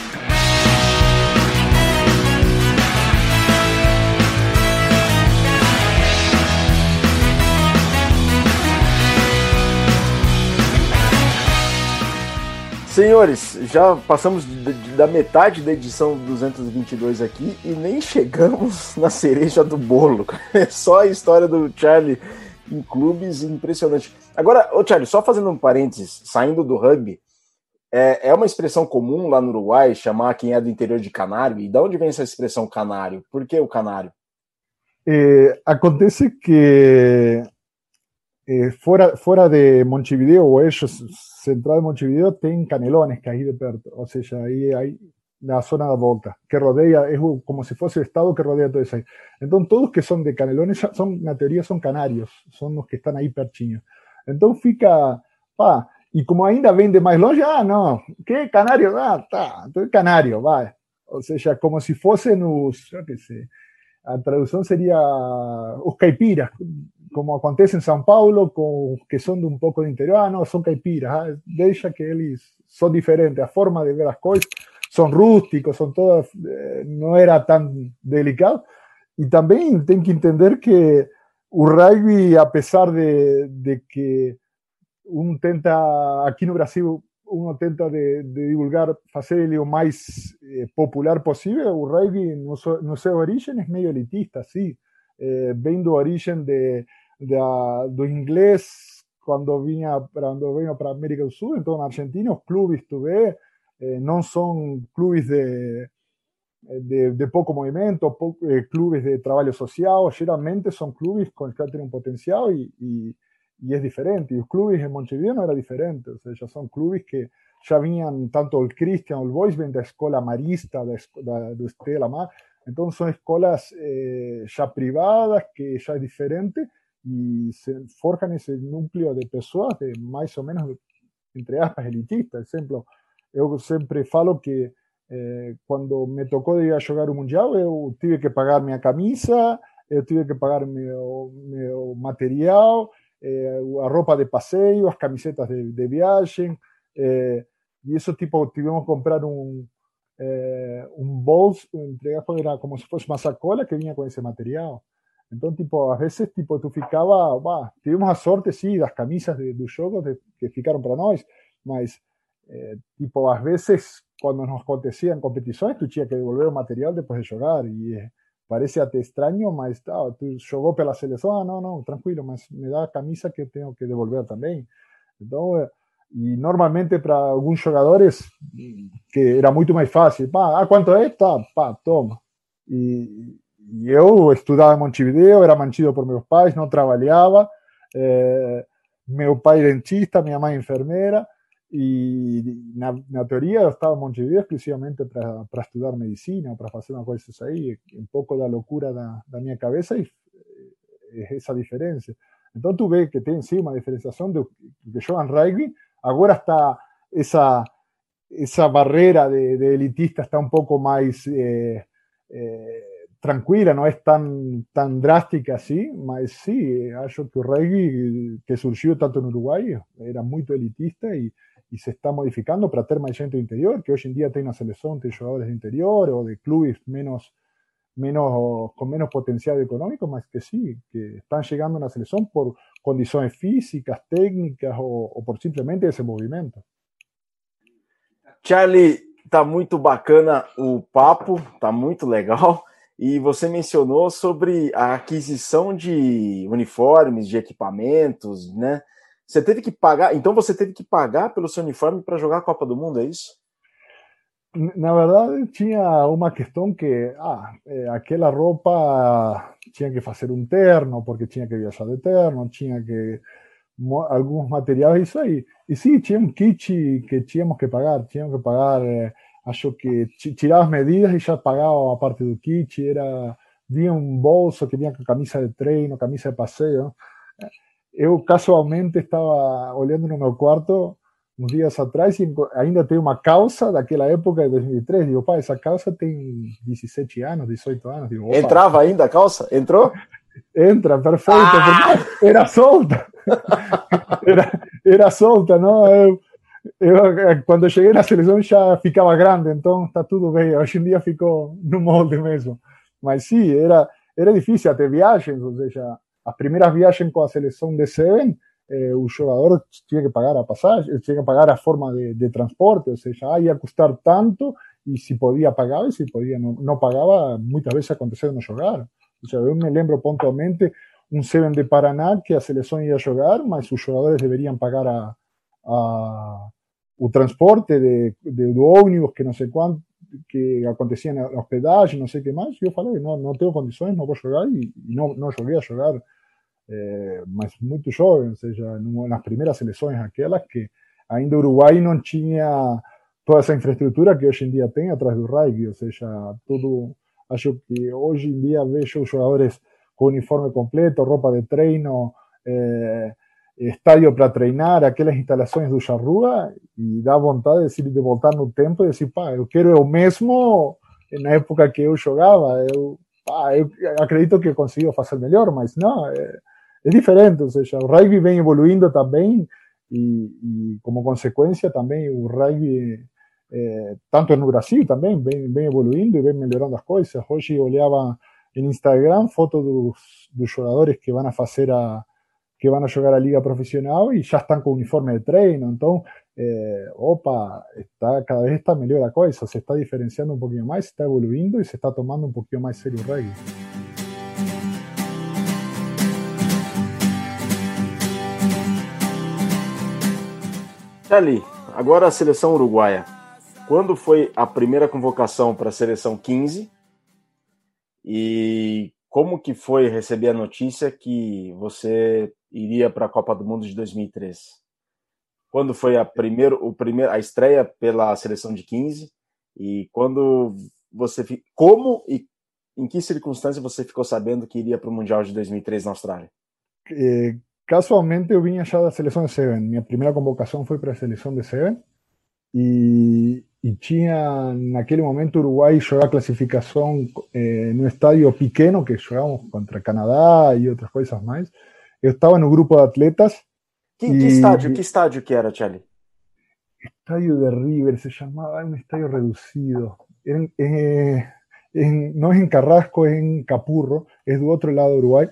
Senhores, já passamos da metade da edição 222 aqui e nem chegamos na cereja do bolo. É só a história do Charlie em clubes impressionante. Agora, ô Charlie, só fazendo um parênteses, saindo do rugby, é, é uma expressão comum lá no Uruguai chamar quem é do interior de canário. E de onde vem essa expressão canário? Por que o canário? É, acontece que eh, fuera, fuera de Montevideo o ellos, central de Montevideo, tienen canelones que hay de perto. O sea, ahí hay la zona de Boca, que rodea, es como si fuese el estado que rodea todo eso ahí. Entonces, todos que son de canelones, son, na teoría son canarios, son los que están ahí pertinho. Entonces, fica, pa, y como ainda vende más longe, ah, no, ¿qué canario? Ah, tá, entonces canario, va. O sea, como si fuesen los, yo qué sé, la traducción sería os caipiras, como acontece en São Paulo, con, que son de un poco de interior, ah, no, son caipiras, ah, deixa que eles son diferentes, la forma de ver las cosas, son rústicos, son todas, eh, no era tan delicado. Y también ten que entender que o rugby, a pesar de, de que uno tenta, aquí no Brasil, uno tenta de, de divulgar, hacer lo más eh, popular posible, o rugby no, no seu origen es medio elitista, sí, eh, vem do origen de da, do inglês quando vinha quando vinha para América do Sul, então na Argentina os clubes tu vê eh, não são clubes de, de, de pouco movimento, pou, eh, clubes de trabalho social, geralmente são clubes com que têm um potencial e, e, e é diferente. E os clubes em Montevideo não era diferente, ou seja, são clubes que já vinham, tanto o Christian, o Boys, vem da escola marista, da, da, do Estela Mar, então são escolas eh, já privadas, que já é diferente, y se forjan ese núcleo de pessoas de mais ou menos, entre aspas, elitistas. Exemplo, eu sempre falo que eh, quando me tocou de ir a jogar o Mundial, eu tive que pagar minha camisa, eu tive que pagar meu, meu material, eh, a roupa de passeio, as camisetas de, de viagem, eh, e isso, tipo, tivemos que comprar um, eh, um bolso, entregar, era como se fosse uma sacola que vinha com esse material. Entonces, tipo, a veces, tipo, tú ficaba, bah, tuvimos a sorte, camisas de, dos juegos de, que ficaron para nosotros, mas, eh, tipo, a veces, cuando nos acontecían competiciones, tú tinha que devolver el material después de jugar, y eh, parece até extraño, mas, tá, tú jogou pela seleção, ah, não, não, tranquilo, mas me dá a camisa que tengo que devolver también. Entonces, E normalmente para alguns jogadores que era muito mais fácil, pá, ah, quanto é? Tá, pá, toma. E, eu estudava em Montevideo, era mantido por meus pais, não trabalhava, eh, meu pai dentista, minha mãe enfermeira, e na, na teoria eu estava em Montevideo exclusivamente para estudar medicina, para fazer uma coisa aí, um pouco da loucura da, da minha cabeça, e é essa diferença. Então tu vê que tem sim uma diferenciação do que jogam rugby, agora está essa essa barreira de, de, elitista está un poco más eh, eh, tranquila, no es tan, tan drástica así, mas sí, acho que el rugby que surgió tanto en Uruguay era muy elitista y, y se está modificando para tener más gente de interior, que hoy en día tiene una selección de jugadores de interior o de clubes menos, menos, con menos potencial económico, más que sí, que están llegando a una selección por condiciones físicas, técnicas o, o por simplemente ese movimiento. Charlie, tá muito bacana o papo, tá muito legal. E você mencionou sobre a aquisição de uniformes, de equipamentos, né? Você teve que pagar, então você teve que pagar pelo seu uniforme para jogar a Copa do Mundo, é isso? Na verdade, tinha uma questão que ah, eh, aquela roupa tinha que fazer um terno, porque tinha que viajar de terno, tinha que algunos materiales eso ahí. Y sí, teníamos un kit que teníamos que pagar, teníamos que pagar, eh, acho que tirava as medidas e já pagava a parte do kit, era vinha um bolso que vinha com camisa de treino, camisa de passeio. Eu casualmente estava olhando no meu quarto uns dias atrás e ainda tenho uma calça daquela época de 2003. Digo, pá, essa calça tem 17 anos, 18 anos. Digo, Entrava ainda a calça? Entrou? Entra, perfeito. Ah! Era solta. Era, era solta, não? Eu, eu, quando cheguei na seleção já ficava grande, então está tudo bem. Hoje em dia ficou no molde mesmo. Mas sim, era, era difícil até viagens, ou seja, as primeiras viagens com a seleção de Seven, eh, o jogador tinha que pagar a passagem, tinha que pagar a forma de, de transporte, ou seja, ah, ia custar tanto, e se podia pagar, e se podia não, não pagava, muitas vezes aconteceu não jogar. O sea, eu me lembro pontualmente un Seven de Paraná que a seleção ia jogar, mas os jogadores deveriam pagar a, a, o transporte de, de, do ônibus, que não sei quanto, que acontecia na hospedagem, não sei o que mais. E eu falei, não, não tenho condições, não vou jogar, e, e não, não joguei a jogar, é, mas muito jovem, ou seja, nas primeiras seleções aquelas que ainda o Uruguai não tinha toda essa infraestrutura que hoje em dia tem atrás do rugby, ou seja, tudo Acho que hoje em dia vejo jogadores com uniforme completo, roupa de treino, eh, estádio para treinar, aquelas instalações do Charrua, e dá vontade de, de voltar no tempo e dizer, pá, eu quero o mesmo na época que eu jogava. Eu, pá, eu acredito que consigo fazer melhor, mas não, é, é diferente. Ou seja, o rugby vem evoluindo também, e, e como consequência também o rugby eh, tanto no Brasil também, vem, vem evoluindo e vem melhorando as coisas. Hoje olhava em Instagram fotos dos, dos jogadores que vão a fazer a que vão a jogar a liga profissional e já estão com uniforme de treino. Então, eh, opa, está, cada vez está melhor a coisa, se está diferenciando um pouquinho mais, se está evoluindo e se está tomando um pouquinho mais sério o rugby. Ali, agora a seleção uruguaia quando foi a primeira convocação para a seleção 15 e como que foi receber a notícia que você iria para a Copa do Mundo de 2003? Quando foi a primeiro, o primeiro, a estreia pela seleção de 15 e quando você como e em que circunstância você ficou sabendo que iria para o Mundial de 2003 na Austrália? Eh, casualmente eu vinha já da seleção de Seven. Minha primeira convocação foi para a seleção de Seven e y tinha aquel momento Uruguay jogaba clasificación eh, en un estadio pequeño que jugamos contra Canadá y otras cosas más. Yo estaba en un grupo de atletas. ¿Qué, estadio? ¿Qué estadio que era, Charlie? Estadio de River, se llamaba, un estadio reducido. Eh, no es en Carrasco, es en Capurro, es de otro lado de Uruguay.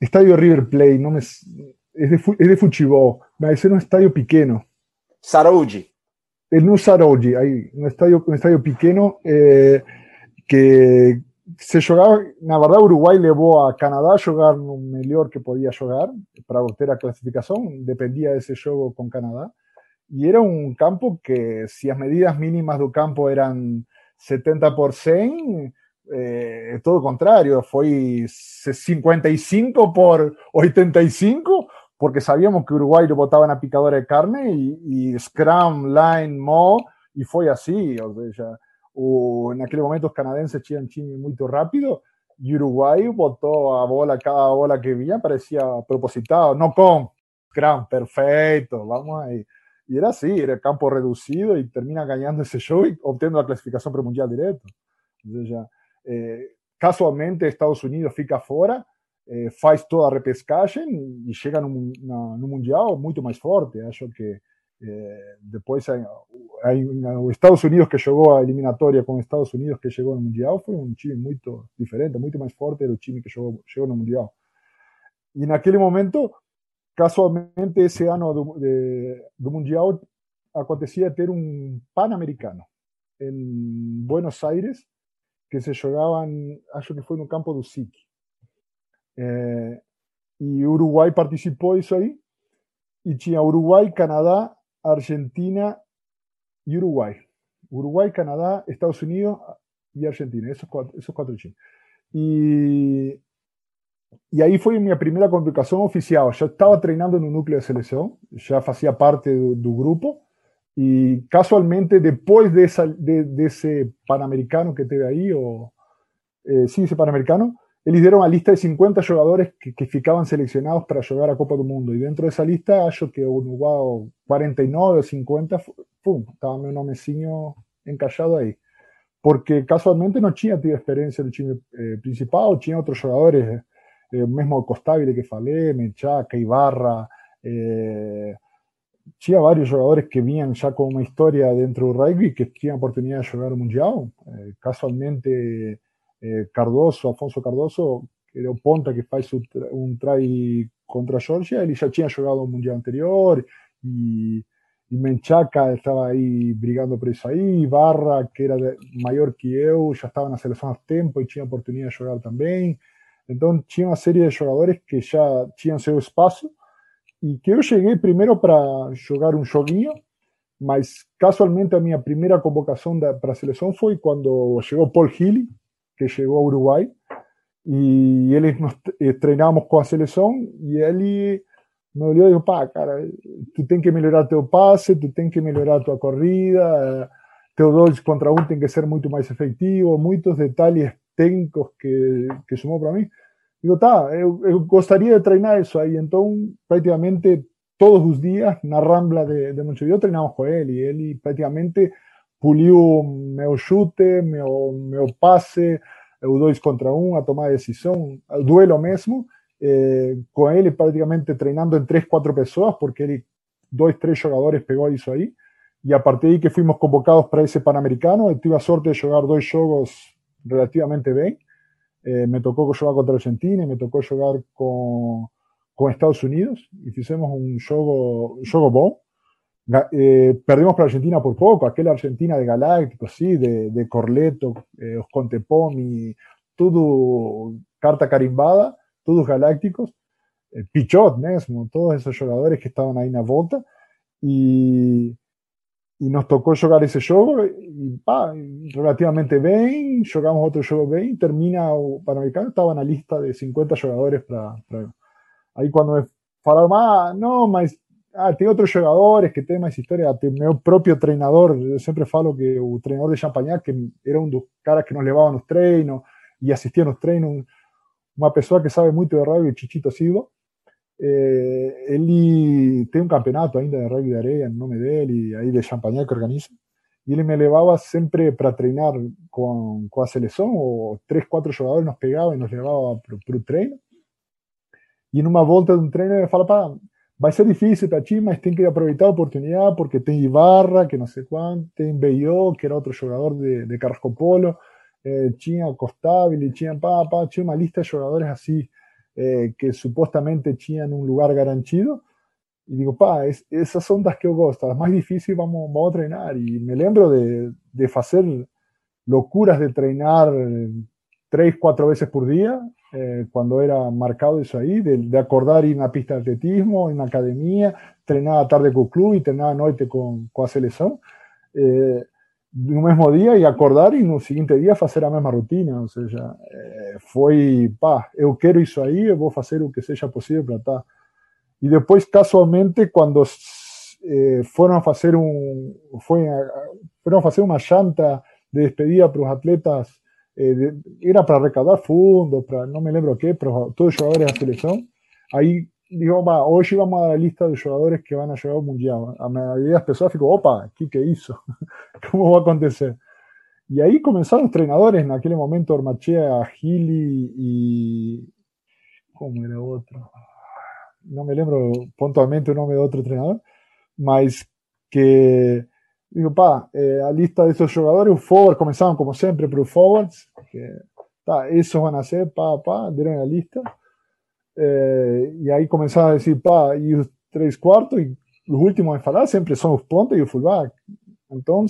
Estadio River Play, no me, es de, es de Fuchibó, es un estadio pequeño. Sarouji el Nusarolli, ahí, un estadio, un estadio pequeño eh, que se jugaba, na verdad Uruguay llevó a Canadá a jugar lo mejor que podía jugar para obtener la clasificación, dependía de ese juego con Canadá, y era un campo que si las medidas mínimas del campo eran 70 por 100, eh, todo contrario, fue 55 por 85, porque sabíamos que Uruguay lo botaban a picadora de carne y, Scrum, Line, Mo, y fue así. O sea, o en aquel momento los canadienses chian ching muy rápido y Uruguay botó a bola cada bola que veía, parecía propositado, no con Scrum, perfecto, vamos ahí. Y era así, era campo reducido y termina ganando ese show y obteniendo la clasificación mundial directo. Entonces eh, casualmente Estados Unidos fica fora, eh, faz toda a repescagem e chega no, na, no Mundial muito mais forte. Acho que eh, depois aí, os Estados Unidos que jogou a eliminatória com os Estados Unidos que chegou no Mundial foi um time muito diferente, muito mais forte do time que chegou, no Mundial. E naquele momento, casualmente, esse ano do, de, do Mundial acontecia ter um Pan-Americano em Buenos Aires que se jugaban, acho que en un campo do SIC. Eh, y Uruguay participó eso ahí. Y tinha Uruguay, Canadá, Argentina y Uruguay. Uruguay, Canadá, Estados Unidos y Argentina. Esos cuatro, esos cuatro Y, y ahí fue mi primera convocación oficial. Ya estaba entrenando en un núcleo de selección, ya hacía parte del grupo. Y casualmente, después de ese Panamericano que teve ahí, o eh, sí, ese Panamericano, eles dieron una lista de 50 jugadores que, que ficaban seleccionados para jugar a Copa del Mundo. Y dentro de esa lista, yo que Uruguay 49 o 50, pum, estaba mi nomezinho encallado ahí. Porque casualmente no tinha tido experiencia en el time eh, principal, tinha otros jugadores, eh, mesmo Costabile que falei, Menchaca, Ibarra, eh, tinha vários jogadores que vinham já com uma história dentro do rugby que tinham a oportunidade de jogar o Mundial. Eh, casualmente, eh, Cardoso, Afonso Cardoso, que era o ponta que faz um try contra a Georgia, ele já tinha jogado o Mundial anterior e, e Menchaca estava aí brigando por isso aí, Barra, que era maior que eu, já estava na seleção há tempo e tinha oportunidade de jogar também. Então, tinha uma série de jogadores que já tinham seu espaço y que yo llegué primero para jugar un joguinho, mas casualmente a mi primera convocación para a seleção foi quando chegou Paul Healy, que llegó a Uruguay, y él nos eh, treinábamos com a seleção, e ele me olhou e disse, cara, tu tens que melhorar teu passe, tu tens que melhorar tua corrida, teu dois contra um tem que ser muito mais efetivo, muitos detalhes técnicos que, que sumou para mí. Digo, tá, eu, eu, gostaria de treinar isso aí. Então, praticamente todos os dias, na Rambla de, de Montevideo, treinamos com ele. Ele praticamente puliu meu chute, meu, meu passe, o dois contra um, a tomar decisão, o duelo mesmo, eh, com ele praticamente treinando em três, quatro pessoas, porque ele, dois, três jogadores pegou isso aí. E a partir daí que fomos convocados para esse Pan-Americano, eu tive a sorte de jogar dois jogos relativamente bem. Eh, me tocó jugar contra Argentina y me tocó jugar con, con Estados Unidos y hicimos un juego, juego bon. Eh, perdimos para Argentina por poco, aquella Argentina de Galácticos, sí, de, de Corleto, eh, todo carta carimbada, todos galácticos, eh, Pichot mismo, todos esos jugadores que estaban ahí en la volta. Y, y nos tocó jugar ese juego y pa, relativamente bien, jugamos otro juego bien, termina o Panamericano, estaba en la lista de 50 jugadores para, ahí cuando me falaron más, no, mas ah, tem outros jogadores que tem mais história, tem meu próprio treinador, eu sempre falo que o treinador de Champagnat, que era um dos caras que nos levava nos treinos e assistia nos treinos, uma pessoa que sabe muito de rugby, Chichito Silva, eh, ele tem um campeonato ainda de rugby de areia no nome dele, aí de Champagnat que organiza. E ele me levava sempre para treinar com, com a seleção, ou três, quatro jogadores nos pegavam e nos levava para o treino. E numa volta de um treino ele fala, pá, vai ser difícil para ti, mas tem que aproveitar a oportunidade, porque tem Ibarra, que não sei quanto, tem Beyo, que era outro jogador de, de Carrasco Polo, eh, Costabile, tinha, pá, tinha uma lista de jogadores assim, eh, que supuestamente tenían un lugar garantido. Y digo, pa, esas son las que yo gosto, las más difíciles vamos, vamos a treinar. Y me lembro de, de hacer locuras de treinar tres, cuatro veces por día, eh, cuando era marcado eso aí, de, de, acordar ir na pista de atletismo, na academia, treinar à tarde com o clube e treinar à noite com, com a seleção. Eh, no mesmo dia e acordar e no seguinte dia fazer a mesma rotina, ou seja, foi, pá, eu quero isso aí, eu vou fazer o que seja possível para estar. E depois, casualmente, quando eh, foram a fazer um, foi, foram a fazer uma janta de despedida para os atletas eh, era para recaudar fundos, para no me lembro qué, pero todos de la selección. Ahí dijo, va, hoy vamos a la lista de jugadores que van a llegar al mundial. A las personas ficou, opa, ¿qué, qué hizo? ¿Cómo va a acontecer? Y ahí comenzaron entrenadores, en aquel momento Ormachea, Gili y... ¿Cómo era otro? No me lembro puntualmente el nombre de otro entrenador, mas que Digo, pá, eh, a lista desses jogadores, o forward, começaram como sempre por forwards, que tá, esses vão a ser, pá, pá, deram a lista. Eh, e aí começaram a dizer, pá, e os três quartos, e os últimos a falar sempre são os pontos e o fullback. Então,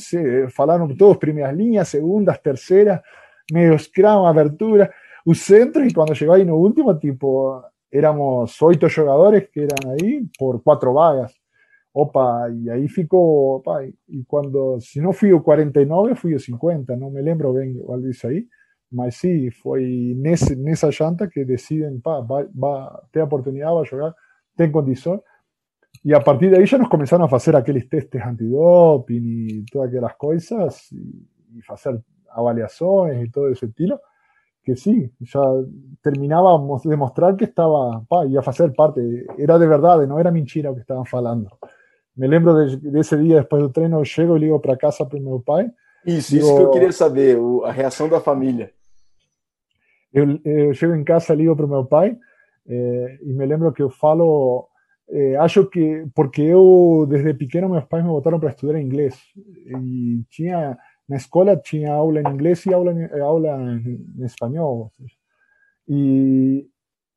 falaram todos, primeiras linhas, segundas, terceiras, meio scrum, abertura, o centro, e quando chegou aí no último, tipo, éramos oito jogadores que eram aí por quatro vagas. Opa, y ahí ficou, opa, y cuando, si no fui o 49, fui o 50, no me lembro bien igual dice ahí, mas sí, foi nesse, nessa janta que deciden, pa, va, va, ter a jugar, ten condición, y a partir ahí ya nos comenzaron a hacer aquellos testes antidoping y todas aquellas cosas, y, y hacer avaliaciones y todo ese estilo, que sí, ya terminábamos de mostrar que estaba, pa, iba a hacer parte, era de verdad, no era mentira lo que estaban falando. Me lembro de, desse dia, depois do treino, eu chego e ligo para casa para o meu pai. Isso, digo, isso que eu queria saber, o, a reação da família. Eu, eu chego em casa, ligo para o meu pai eh, e me lembro que eu falo, eh, acho que, porque eu, desde pequeno, meus pais me botaram para estudar inglês. E tinha, na escola tinha aula em inglês e aula, em, aula em, em espanhol. E,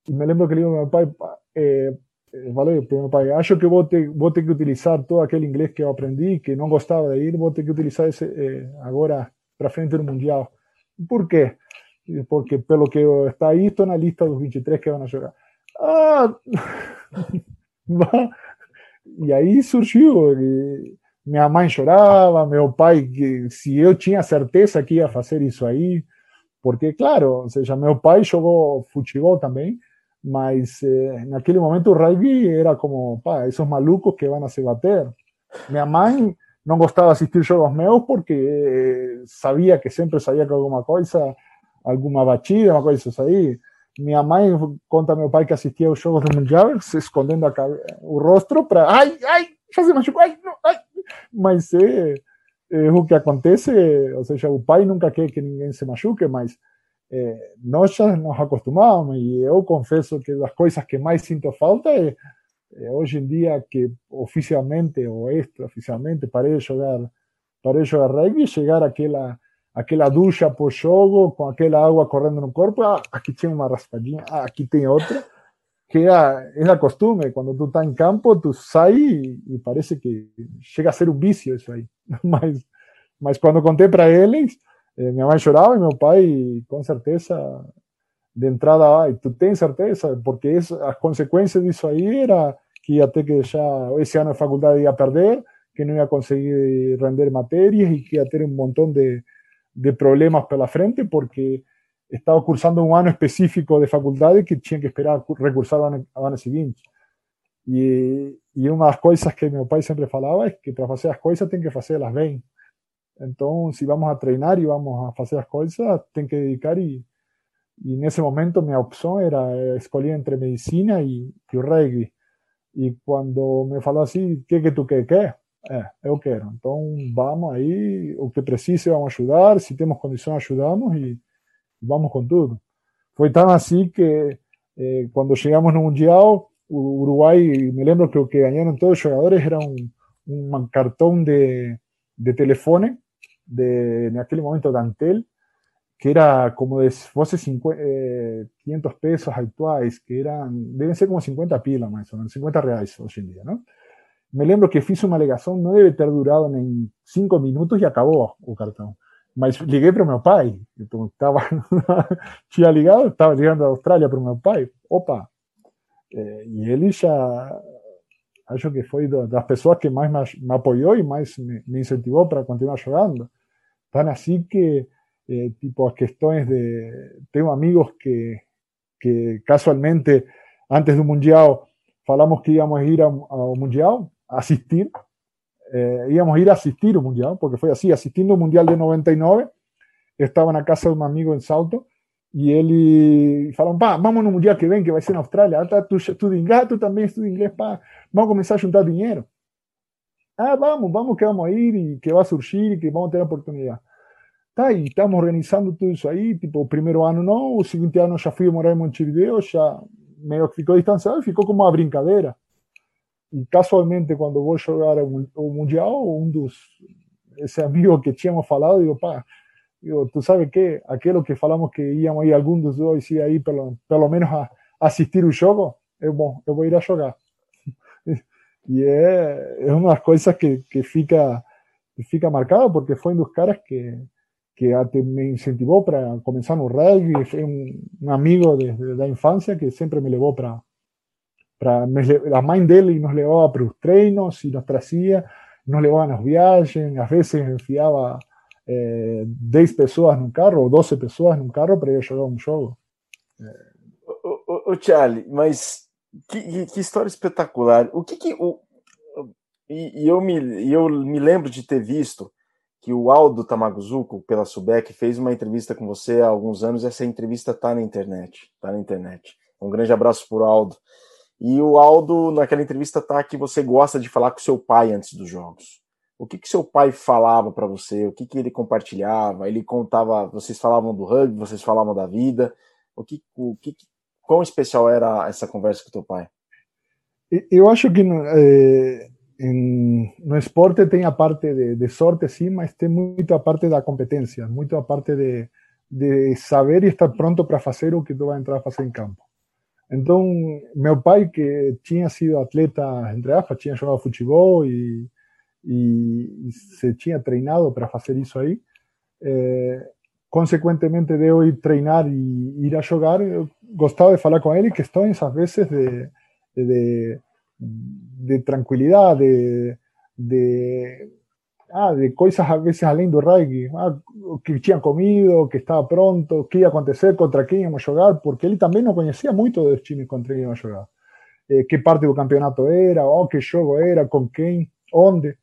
e me lembro que ligo para meu pai, eh, falei para meu pai, acho que vou ter, vou ter que utilizar todo aquele inglês que eu aprendi, que não gostava de ir, vou ter que utilizar esse eh, agora para frente do Mundial. Por quê? Porque pelo que está aí, estou na lista dos 23 que vão jogar. Ah! e aí surgiu. E minha mãe chorava, meu pai, que se eu tinha certeza que ia fazer isso aí, porque, claro, ou seja, meu pai jogou futebol também, mas eh, naquele momento o rugby era como, pá, esses malucos que vão a se bater. Minha mãe não gostava de assistir jogos meus porque eh, sabia que sempre saía com alguma coisa, alguma batida, uma coisa assim. Minha mãe conta ao meu pai que assistia os jogos do Mundial, se escondendo o rosto para, ai, ai, já se machucou, ai, não, ai. Mas é o que acontece, ou seja, o pai nunca quer que ninguém se machuque, mas eh, nós já nos acostumamos e eu confesso que das coisas que mais sinto falta é, é hoje em dia que oficialmente ou extraoficialmente parei de jogar parei de jogar rugby chegar aquela aquela ducha por jogo com aquela água correndo no corpo ah, aqui tinha uma raspadinha ah, aqui tem outra que é a, é a costume quando tu está em campo tu sai e, e parece que chega a ser um vício isso aí mas mas quando contei para eles eh, minha mãe chorava e meu pai, com certeza, de entrada, tu tens certeza? Porque isso, as consequências disso aí era que ia ter que deixar, esse ano a faculdade ia perder, que não ia conseguir render matérias e que ia ter um montão de, de problemas pela frente, porque estava cursando um ano específico de faculdade que tinha que esperar recursar ao ano, ao ano seguinte. E, e uma das coisas que meu pai sempre falava é que para fazer as coisas tem que fazê-las bem. Entonces, si vamos a treinar y vamos a hacer las cosas, tengo que dedicar y en ese momento mi opción era eh, escoger entre medicina y, y rugby. Y cuando me falou así, ¿qué que tú qué qué? Eh, yo quiero. Entonces, vamos ahí, o que precise, vamos a ayudar. Si tenemos condiciones, ayudamos y, y vamos con todo. Fue tan así que eh, cuando llegamos no Mundial, Uruguay, me lembro que lo que ganaron todos los jugadores era un cartón de, de teléfono de, en aquel momento Dantel, que era como de voces 500 eh, pesos actuales, que eran, deben ser como 50 pilas más o menos, 50 reales hoy en día, ¿no? Me lembro que hice una alegación, no debe ter durado en 5 minutos y acabó el cartón. mas liguei para o meu pai. Então, tava, tinha ligado, estava ligando da Austrália para o meu pai. Opa! É, e ele já, acho que foi das pessoas que mais me, apoiou e mais me incentivou para continuar jogando. Tan assim que, eh, tipo, questões de. Tenho amigos que, que casualmente, antes do Mundial, falamos que íamos ir ao Mundial, assistir. Eh, íamos ir a asistir ao Mundial, porque foi assim, assistindo ao Mundial de 99, estava na casa de um amigo em Salto, e ele falou, pá, vamos no Mundial que vem, que vai ser na Austrália, ah, tá, tu estuda inglês, tu também estuda inglês, pá, a juntar dinheiro. Ah, vamos, vamos que vamos a ir y que va a surgir y que vamos a tener oportunidad. Tá, e estamos organizando tudo isso aí, tipo, primeiro ano não, o segundo ano já fui morar em Montevideo, já meio que ficou distanciado, ficou como uma brincadeira. E casualmente, quando vou jogar o Mundial, um dos, esse amigo que tínhamos falado, digo, pá, digo, tu sabe que aquilo que falamos que íamos ir, algum dos dois ir aí, pelo, pelo menos a assistir o jogo, é bom, eu vou ir a jogar. E é, é uma das coisas que, que, fica, que fica marcada, porque foi um dos caras que, que me incentivou para começar no rugby, foi um, um amigo desde da infância que sempre me levou para para a mãe dele nos levava para os treinos e nos trazia, nos levava nas viagens, às vezes enfiava é, 10 pessoas num carro ou 12 pessoas num carro para ir jogar um jogo. É. O, o, o Charlie, mas que, que, história espetacular. O que que. O, e, e, eu me, eu me lembro de ter visto que o Aldo Tamaguzuko, pela Subec, fez uma entrevista com você há alguns anos. Essa entrevista está na internet. Tá na internet. Um grande abraço o Aldo. E o Aldo, naquela entrevista, tá que você gosta de falar com seu pai antes dos jogos. O que que seu pai falava para você? O que que ele compartilhava? Ele contava, vocês falavam do rugby, vocês falavam da vida. O que, o que, Quão especial era essa conversa com teu pai? Eu acho que eh, em, no esporte tem a parte de, de, sorte, sim, mas tem muito a parte da competência, muito a parte de, de saber e estar pronto para fazer o que tu vai entrar a fazer em campo. Então, meu pai, que tinha sido atleta, entre aspas, tinha jogado futebol e, e, e se tinha treinado para fazer isso aí, eh, consecuentemente de eu ir treinar e ir a jogar, eu gostava de falar com ele questões, às vezes, de, de, de tranquilidade, de, de, ah, de coisas, às vezes, além do rugby. Ah, o que tinha comido, que estava pronto, o que ia acontecer, contra quem íamos jogar, porque ele também não conhecia muito dos times contra quem íamos jogar. Eh, que parte do campeonato era, oh, que jogo era, com quem, onde.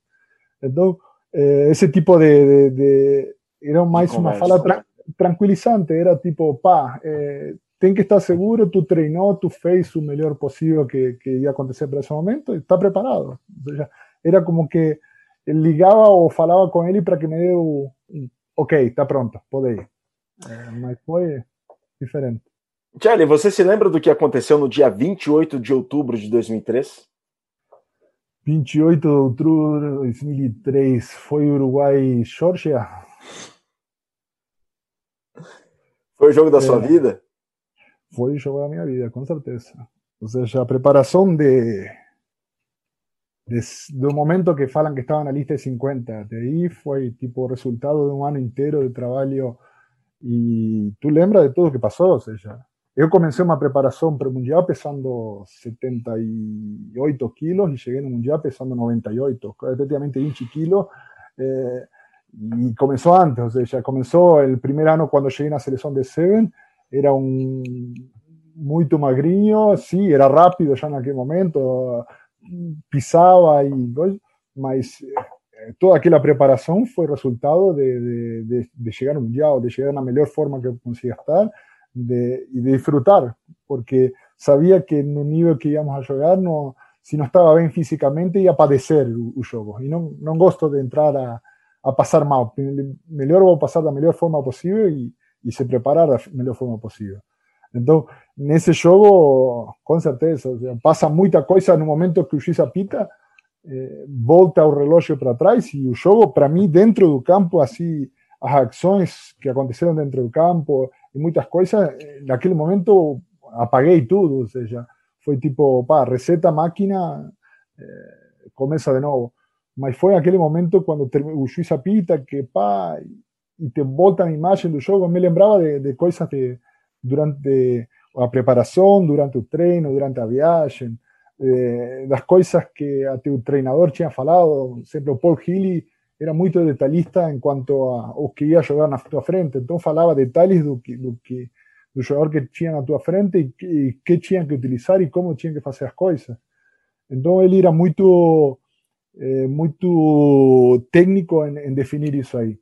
Então, eh, esse tipo de, de, de era mais uma fala tra tranquilizante, era tipo, pá, eh, tem que estar seguro, tu treinou, tu fez o melhor possível que, que ia acontecer para esse momento, e está preparado. Seja, era como que ligava ou falava com ele para que me deu, ok, está pronto, pode ir. É, mas foi diferente. Charlie, você se lembra do que aconteceu no dia 28 de outubro de 2003? 28 de outubro de 2003 foi Uruguai-Georgia? Foi o jogo da é, sua vida? Foi o jogo da minha vida, com certeza. Ou seja, a preparação de, de, do momento que falam que estava na lista de 50, até aí foi tipo o resultado de um ano inteiro de trabalho e tu lembra de tudo o que passou, ou seja, eu comecei uma preparação para o Mundial pesando 78 quilos e cheguei no Mundial pesando 98, efetivamente 20 quilos. Eh, y comenzó antes, o sea, ya comenzó el primer año cuando llegué a la selección de Seven, era un muy magrinho, sí, era rápido ya en aquel momento, pisaba y mas eh, toda aquella preparación fue resultado de, de, de, a un mundial, de llegar a la mejor forma que conseguía estar de, de disfrutar, porque sabía que en un nivel que íbamos a jugar, no, si no estaba bien físicamente, iba a padecer el juego. Y no, no gosto de entrar a, a passar mal. Melhor vou passar da melhor forma possível e, e se preparar da melhor forma possível. Então, nesse jogo, com certeza, passa muita coisa no momento que o juiz apita, eh, volta o relógio para trás e o jogo, para mim, dentro do campo, assim, as ações que aconteceram dentro do campo e muitas coisas, eh, naquele momento apaguei tudo, ou seja, foi tipo, pá, reseta máquina, eh, começa de novo. mas foi aquele momento quando o juiz apita que pá, e te volta a imagem do jogo, me lembrava de, de coisas de, durante a preparação, durante o treino, durante a viagem, das coisas que até o treinador tinha falado. Sempre o Paul Healy era muito detalhista em quanto a o que ia jogar na tua frente, então falava detalhes do que, do que do jogador que tinha na tua frente e que, e que tinha que utilizar e como tinha que fazer as coisas. Então ele era muito eh, muito técnico em, em, definir isso aí.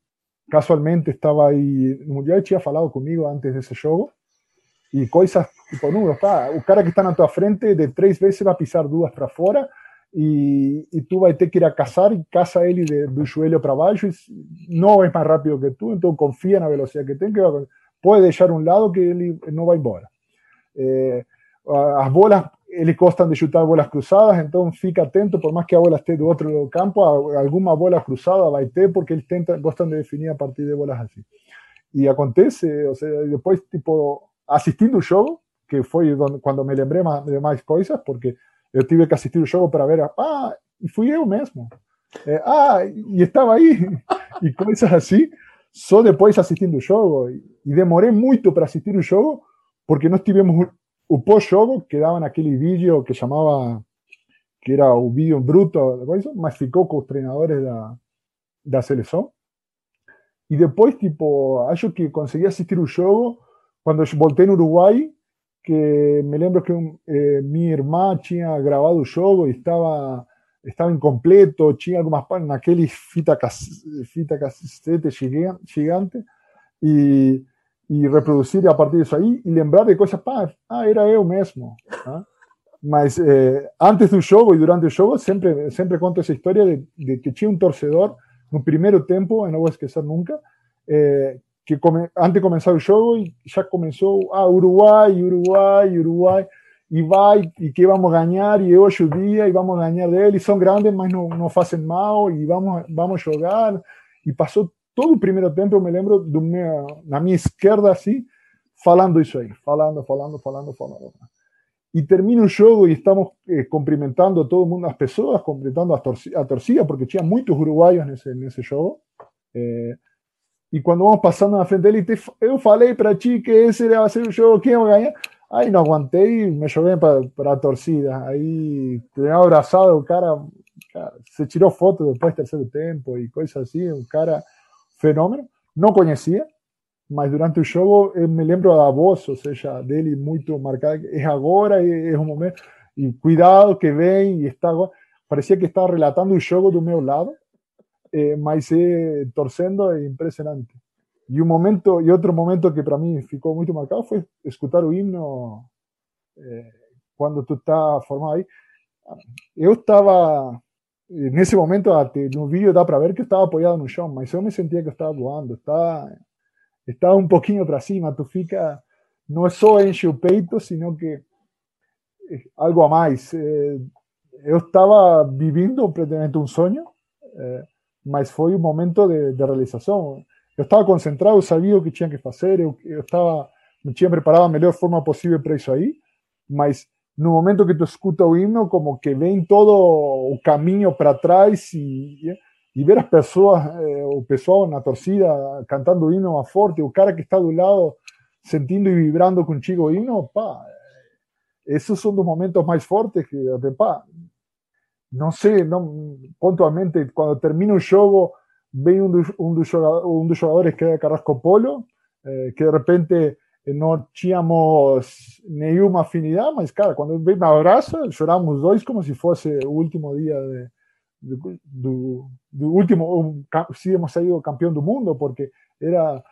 Casualmente estava aí no Mundial tinha falado comigo antes desse jogo e coisas tipo, números, tá? o cara que está na tua frente de três vezes vai pisar duas para fora e, e tu vai ter que ir a caçar e caça ele de, do joelho para baixo e não é mais rápido que tu, então confia na velocidade que tem, que pode deixar um lado que ele não vai embora. É, as bolas eles gostam de chutar bolas cruzadas, então fica atento, por mais que a bola esté do outro lado do campo, alguma bola cruzada vai porque eles tentam, gostam de definir a partir de bolas assim. E acontece, ou seja, depois, tipo, assistindo o jogo, que foi quando me lembrei de mais coisas, porque eu tive que assistir o jogo para ver, ah, e fui eu mesmo. É, ah, e estava aí, e coisas assim, só depois assistindo o jogo. E demorei muito para assistir o jogo, porque nós tivemos o pós-jogo que dava naquele vídeo que chamava, que era o vídeo bruto, mas ficou com os treinadores da, da seleção. E depois, tipo, acho que consegui assistir o jogo quando voltei no Uruguai, que me lembro que eh, minha irmã tinha gravado o jogo e estava estava incompleto, tinha algumas naquele fita, fita cassete gigante e e reproduzir a partir disso aí e lembrar de coisas, pá, ah, era eu mesmo. Tá? Mas eh, antes do jogo e durante o jogo, sempre, sempre conto essa história de, de que tinha um torcedor no primeiro tempo, eu não vou esquecer nunca, eh, que come, antes de começar o jogo já começou, ah, Uruguai, Uruguai, Uruguai, e vai, e que vamos ganhar, e hoje o dia, e vamos ganhar dele, são grandes, mas não, não fazem mal, e vamos, vamos jogar, e passou todo o primeiro tempo eu me lembro do meu, na minha esquerda assim, falando isso aí, falando, falando, falando, falando. E termina o jogo e estamos eh, cumprimentando todo mundo, as pessoas, cumprimentando a torcida, a torcida porque tinha muitos uruguaios nesse, nesse jogo. Eh, e quando vamos passando na frente dele, eu falei para ti que esse ia ser o jogo, quem ia ganhar? Aí não aguantei e me joguei para a torcida. Aí, tenho abraçado, o cara, cara, se tirou foto depois do terceiro tempo e coisas assim. O cara fenômeno. Não conhecia, mas durante o jogo eu me lembro da voz, ou seja, dele muito marcada. É agora, é, é um momento. E cuidado que vem e está agora. Parecia que estava relatando o jogo do meu lado, eh, mas é, torcendo é impressionante. E um momento e outro momento que para mim ficou muito marcado foi escutar o himno eh, quando tu está formado aí. Eu estava nesse momento, até no vídeo dá para ver que eu estava apoiado no chão, mas eu me sentia que eu estava voando, estava, estava um pouquinho para cima, tu fica, não só enche o peito, sino que algo a mais. Eu estava vivendo praticamente um sonho, mas foi um momento de, de realização. Eu estava concentrado, eu sabia o que tinha que fazer, eu, eu estava, me tinha preparado da melhor forma possível para isso aí, mas no momento que tu escuta o hino, como que vem todo o caminho para trás e, e ver as pessoas, eh, o pessoal na torcida cantando o hino mais forte, o cara que está do lado sentindo e vibrando contigo o hino, pá, esses são os momentos mais fortes que, pá, não sei, não, pontualmente, quando termina o jogo, vem um dos, um dos, jogadores, um dos jogadores que é Carrasco Polo, eh, que de repente não tínhamos nenhuma afinidade, mas, cara, quando ele me abraça, choramos dois como se fosse o último dia de, de, do, do, último, se saído campeão do mundo, porque era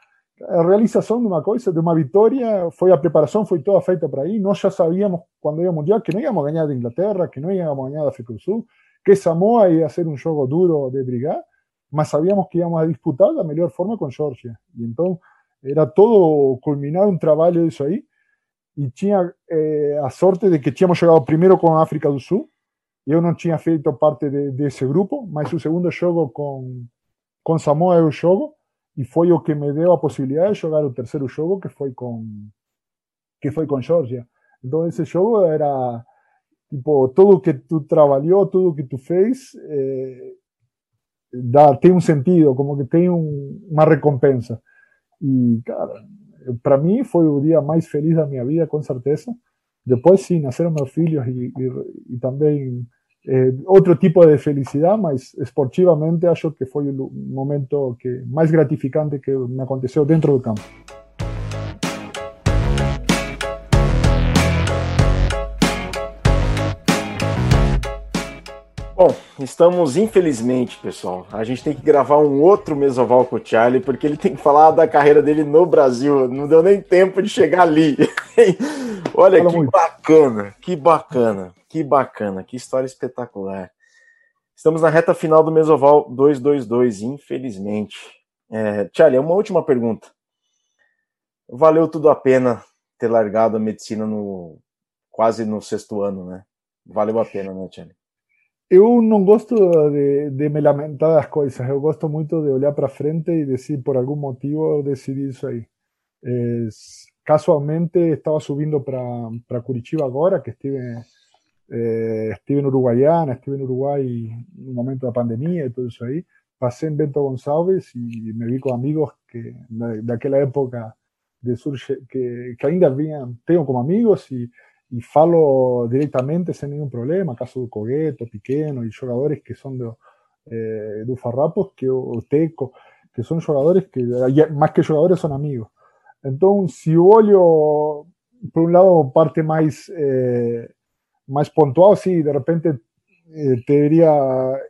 a realização de uma coisa, de uma vitória, foi a preparação, foi toda feita para aí. Nós já sabíamos, quando ia mundial, que não íamos ganhar da Inglaterra, que não íamos ganhar da Sul, que Samoa ia ser um jogo duro de brigar, mas sabíamos que íamos disputar da melhor forma com Georgia. E então, era todo culminar um trabalho disso aí. E tinha eh, a sorte de que tínhamos jogado primeiro com a África do Sul. Eu não tinha feito parte de, desse grupo, mas o segundo jogo com, com Samoa eu jogo. E foi o que me deu a possibilidade de jogar o terceiro jogo, que foi com, que foi com Georgia. Então esse jogo era tipo tudo que tu trabalhou, tudo que tu fez, dá, tem um sentido, como que tem um, uma recompensa. E, cara, para mim foi o dia mais feliz da minha vida, com certeza. Depois, sim, nasceram meus filhos e, e, e também eh, outro tipo de felicidade, mas esportivamente acho que foi o momento que mais gratificante que me aconteceu dentro do campo. Bom, estamos, infelizmente, pessoal, a gente tem que gravar um outro Mesoval com o Charlie, porque ele tem que falar da carreira dele no Brasil. Não deu nem tempo de chegar ali. Olha Fala que muito. bacana, que bacana, que bacana, que história espetacular. Estamos na reta final do Mesoval 222, infelizmente. É, Charlie, uma última pergunta. Valeu tudo a pena ter largado a medicina no quase no sexto ano, né? Valeu a pena, né, Charlie? Eu não gosto de, de, me lamentar das coisas, eu gosto muito de olhar para frente e dizer por algum motivo eu decidi isso aí. Casualmente estava subindo para Curitiba agora, que estive, é, estive no Uruguaiana, estive no Uruguai momento da pandemia e tudo isso aí. Passei em Bento Gonçalves e me vi com amigos que daquela época de surge, que, que ainda vinham, tenho como amigos e e falo diretamente sem nenhum problema, caso do Cogueto, Pequeno e jogadores que são do, eh, do Farrapos, que o Teco, que são jogadores que, mais que jogadores, são amigos. Então, se olho, por um lado, parte mais, é, eh, mais pontual, sim, de repente eh, te diria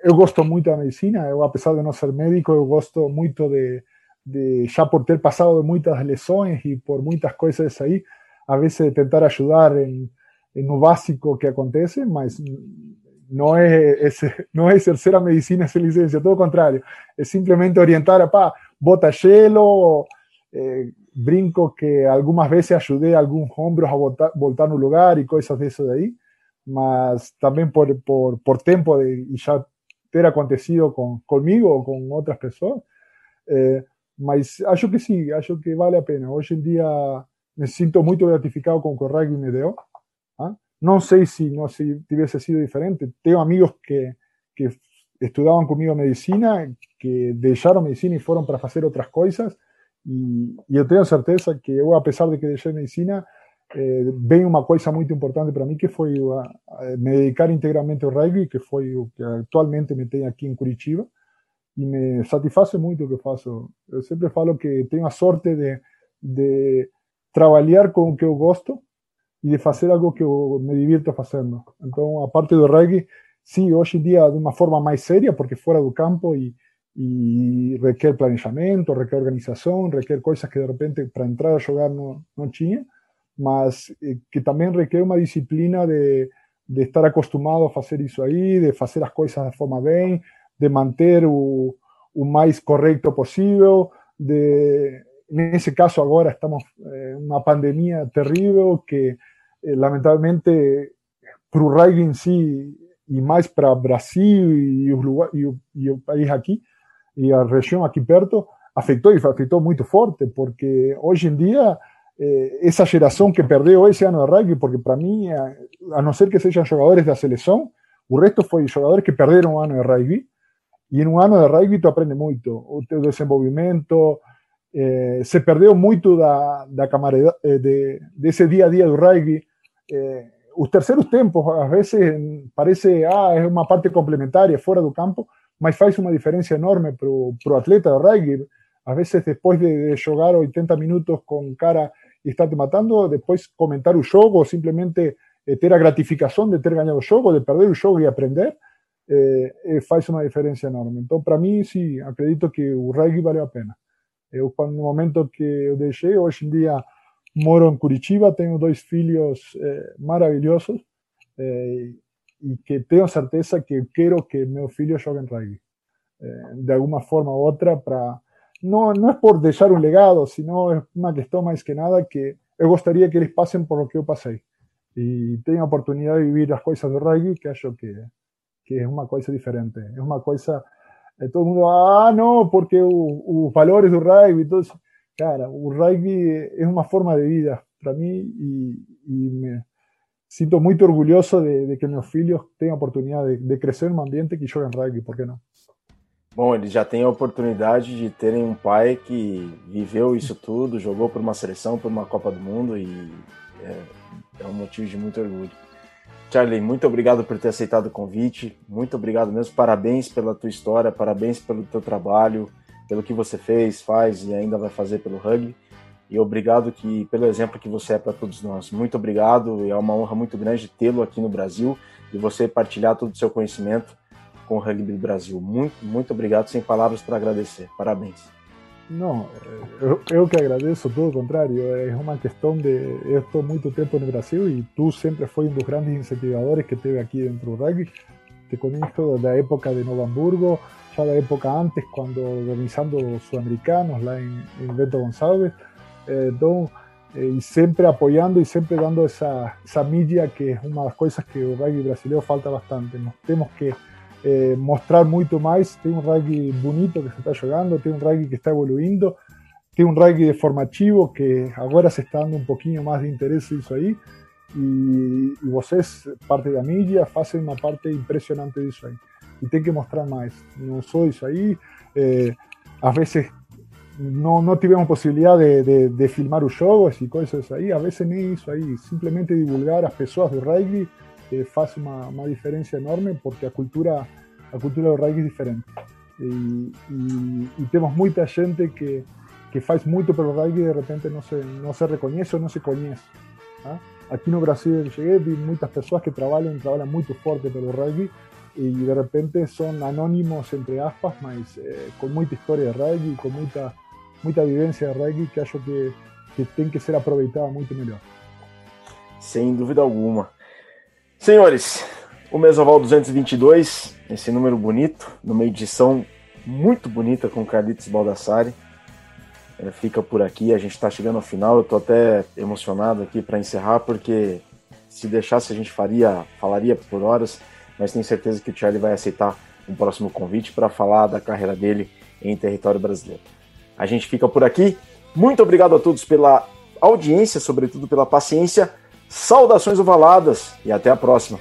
Eu gosto muito da medicina, eu, apesar de não ser médico, eu gosto muito de, de já por ter passado de muitas lesões e por muitas coisas aí, a veces tentar ayudar en, en lo básico que acontece, mas no es, es, no es ejercer a medicina esa licencia, todo lo contrario, es simplemente orientar a, pa, bota hielo, eh, brinco que algunas veces ayudé a algunos hombros a voltar, voltar un lugar y cosas de eso de ahí, mas también por, por, por tiempo de y ya ter acontecido con, conmigo o con otras personas. Eh, mas acho que sí, acho que vale la pena. Hoy en día me siento muy gratificado con que rugby me. ¿ah? No sé si no si hubiese sido diferente. Tengo amigos que, que estudiaban conmigo medicina, que dejaron medicina y fueron para hacer otras cosas. Y, y yo tengo certeza que yo, a pesar de que dejé medicina, eh, ven una cosa muy importante para mí que fue me dedicar integralmente al rugby, que fue que actualmente me tengo aquí en Curitiba. Y me satisface mucho lo que faço. Yo siempre falo que tengo la suerte de, de trabalhar com o que eu gosto e de fazer algo que eu me divirto fazendo. Então, a parte do rugby, sim, hoje em dia de uma forma mais séria, porque fora do campo e, e requer planejamento, requer organização, requer coisas que de repente para entrar a jogar não, não tinha, mas eh, que também requer uma disciplina de, de estar acostumado a fazer isso aí, de fazer as coisas da forma bem, de manter o, o mais correto possível, de en ese caso ahora estamos en una pandemia terrible que eh, para el rugby en sí y más para Brasil y el país aquí y la región aquí perto afectó y afectó muy fuerte porque hoy en día eh, generación que perdió ese año de rugby porque para mí a, no ser que sean jugadores de la selección el resto fue jugadores que perdieron un año de rugby y en un año de rugby tú aprendes mucho o desenvolvimiento eh, se perdeu muito da, da camaradagem, eh, de, desse dia a dia do rugby. Eh, os terceiros tempos, às vezes, parece ah, é uma parte complementar fora do campo, mas faz uma diferença enorme para o atleta do rugby. Às vezes, depois de, de jogar 80 minutos com cara e estar te matando, depois comentar o jogo ou simplesmente eh, ter a gratificação de ter ganhado o jogo, de perder o jogo e aprender, faz uma diferença enorme. Então, para mim, sim, acredito que o rugby valeu a pena. Eu, no momento que eu deixei, hoje em dia moro em Curitiba, tenho dois filhos eh, maravilhosos eh, e que tenho certeza que quero que meus filhos joguem rugby. Eh, de alguma forma ou outra, para não, não é por deixar um legado, sino é uma questão mais que nada que eu gostaria que eles passem por o que eu passei. E tenham a oportunidade de viver as coisas do rugby, que acho que, que é uma coisa diferente. É uma coisa eh, todo mundo, ah, no, porque los valores del rugby, entonces, cara, el rugby es una forma de vida para mí y, me siento muy orgulloso de, que mis hijos tengan oportunidad de, crecer en un ambiente que jueguen rugby, ¿por qué no? Bom, eles já têm a oportunidade de terem um pai que viveu isso tudo, jogou por uma seleção, por uma Copa do Mundo e é, é um motivo de muito orgulho. Charlie, muito obrigado por ter aceitado o convite, muito obrigado mesmo, parabéns pela tua história, parabéns pelo teu trabalho, pelo que você fez, faz e ainda vai fazer pelo rugby. E obrigado que pelo exemplo que você é para todos nós. Muito obrigado, é uma honra muito grande tê-lo aqui no Brasil e você partilhar todo o seu conhecimento com o rugby Brasil. Muito, muito obrigado, sem palavras para agradecer. Parabéns. Não, eu, eu, que agradeço, todo o contrário, é uma questão de. Eu estou muito tempo no Brasil e tu sempre foi um dos grandes incentivadores que teve aqui dentro do rugby. Te conheço da época de Novo Hamburgo, já da época antes, quando organizando os sul-americanos lá em, em Bento Gonçalves. Então, e sempre apoiando e sempre dando essa, essa mídia que é uma das coisas que o rugby brasileiro falta bastante. Nós temos que eh, mostrar muito mais. Tem um rugby bonito que se está jogando, tem um rugby que está evoluindo, tem um rugby formativo que agora se está dando um pouquinho mais de interesse nisso aí. E, e vocês, parte da mídia, fazem uma parte impressionante disso aí. E tem que mostrar mais. Não só isso aí. Eh, às vezes não, não tivemos possibilidade de, de, de, filmar os jogos e coisas aí, às vezes nem isso aí, simplesmente divulgar as pessoas do rugby eh, faz uma, uma diferença enorme porque a cultura a cultura do rugby é diferente e, e, e temos muita gente que que faz muito pelo rugby e de repente não se não se reconhece ou não se conhece tá? aqui no Brasil eu cheguei vi muitas pessoas que trabalham trabalham muito forte pelo rugby e de repente são anónimos entre aspas mas eh, com muita história de rugby com muita muita vivência de rugby que acho que, que tem que ser aproveitada muito melhor. Sem dúvida alguma. Senhores, o Mesoval 222, esse número bonito, numa edição muito bonita com Carlitos Baldassari. É, fica por aqui, a gente está chegando ao final. Eu estou até emocionado aqui para encerrar, porque se deixasse a gente faria, falaria por horas, mas tenho certeza que o Charlie vai aceitar um próximo convite para falar da carreira dele em território brasileiro. A gente fica por aqui. Muito obrigado a todos pela audiência, sobretudo pela paciência. Saudações ovaladas e até a próxima.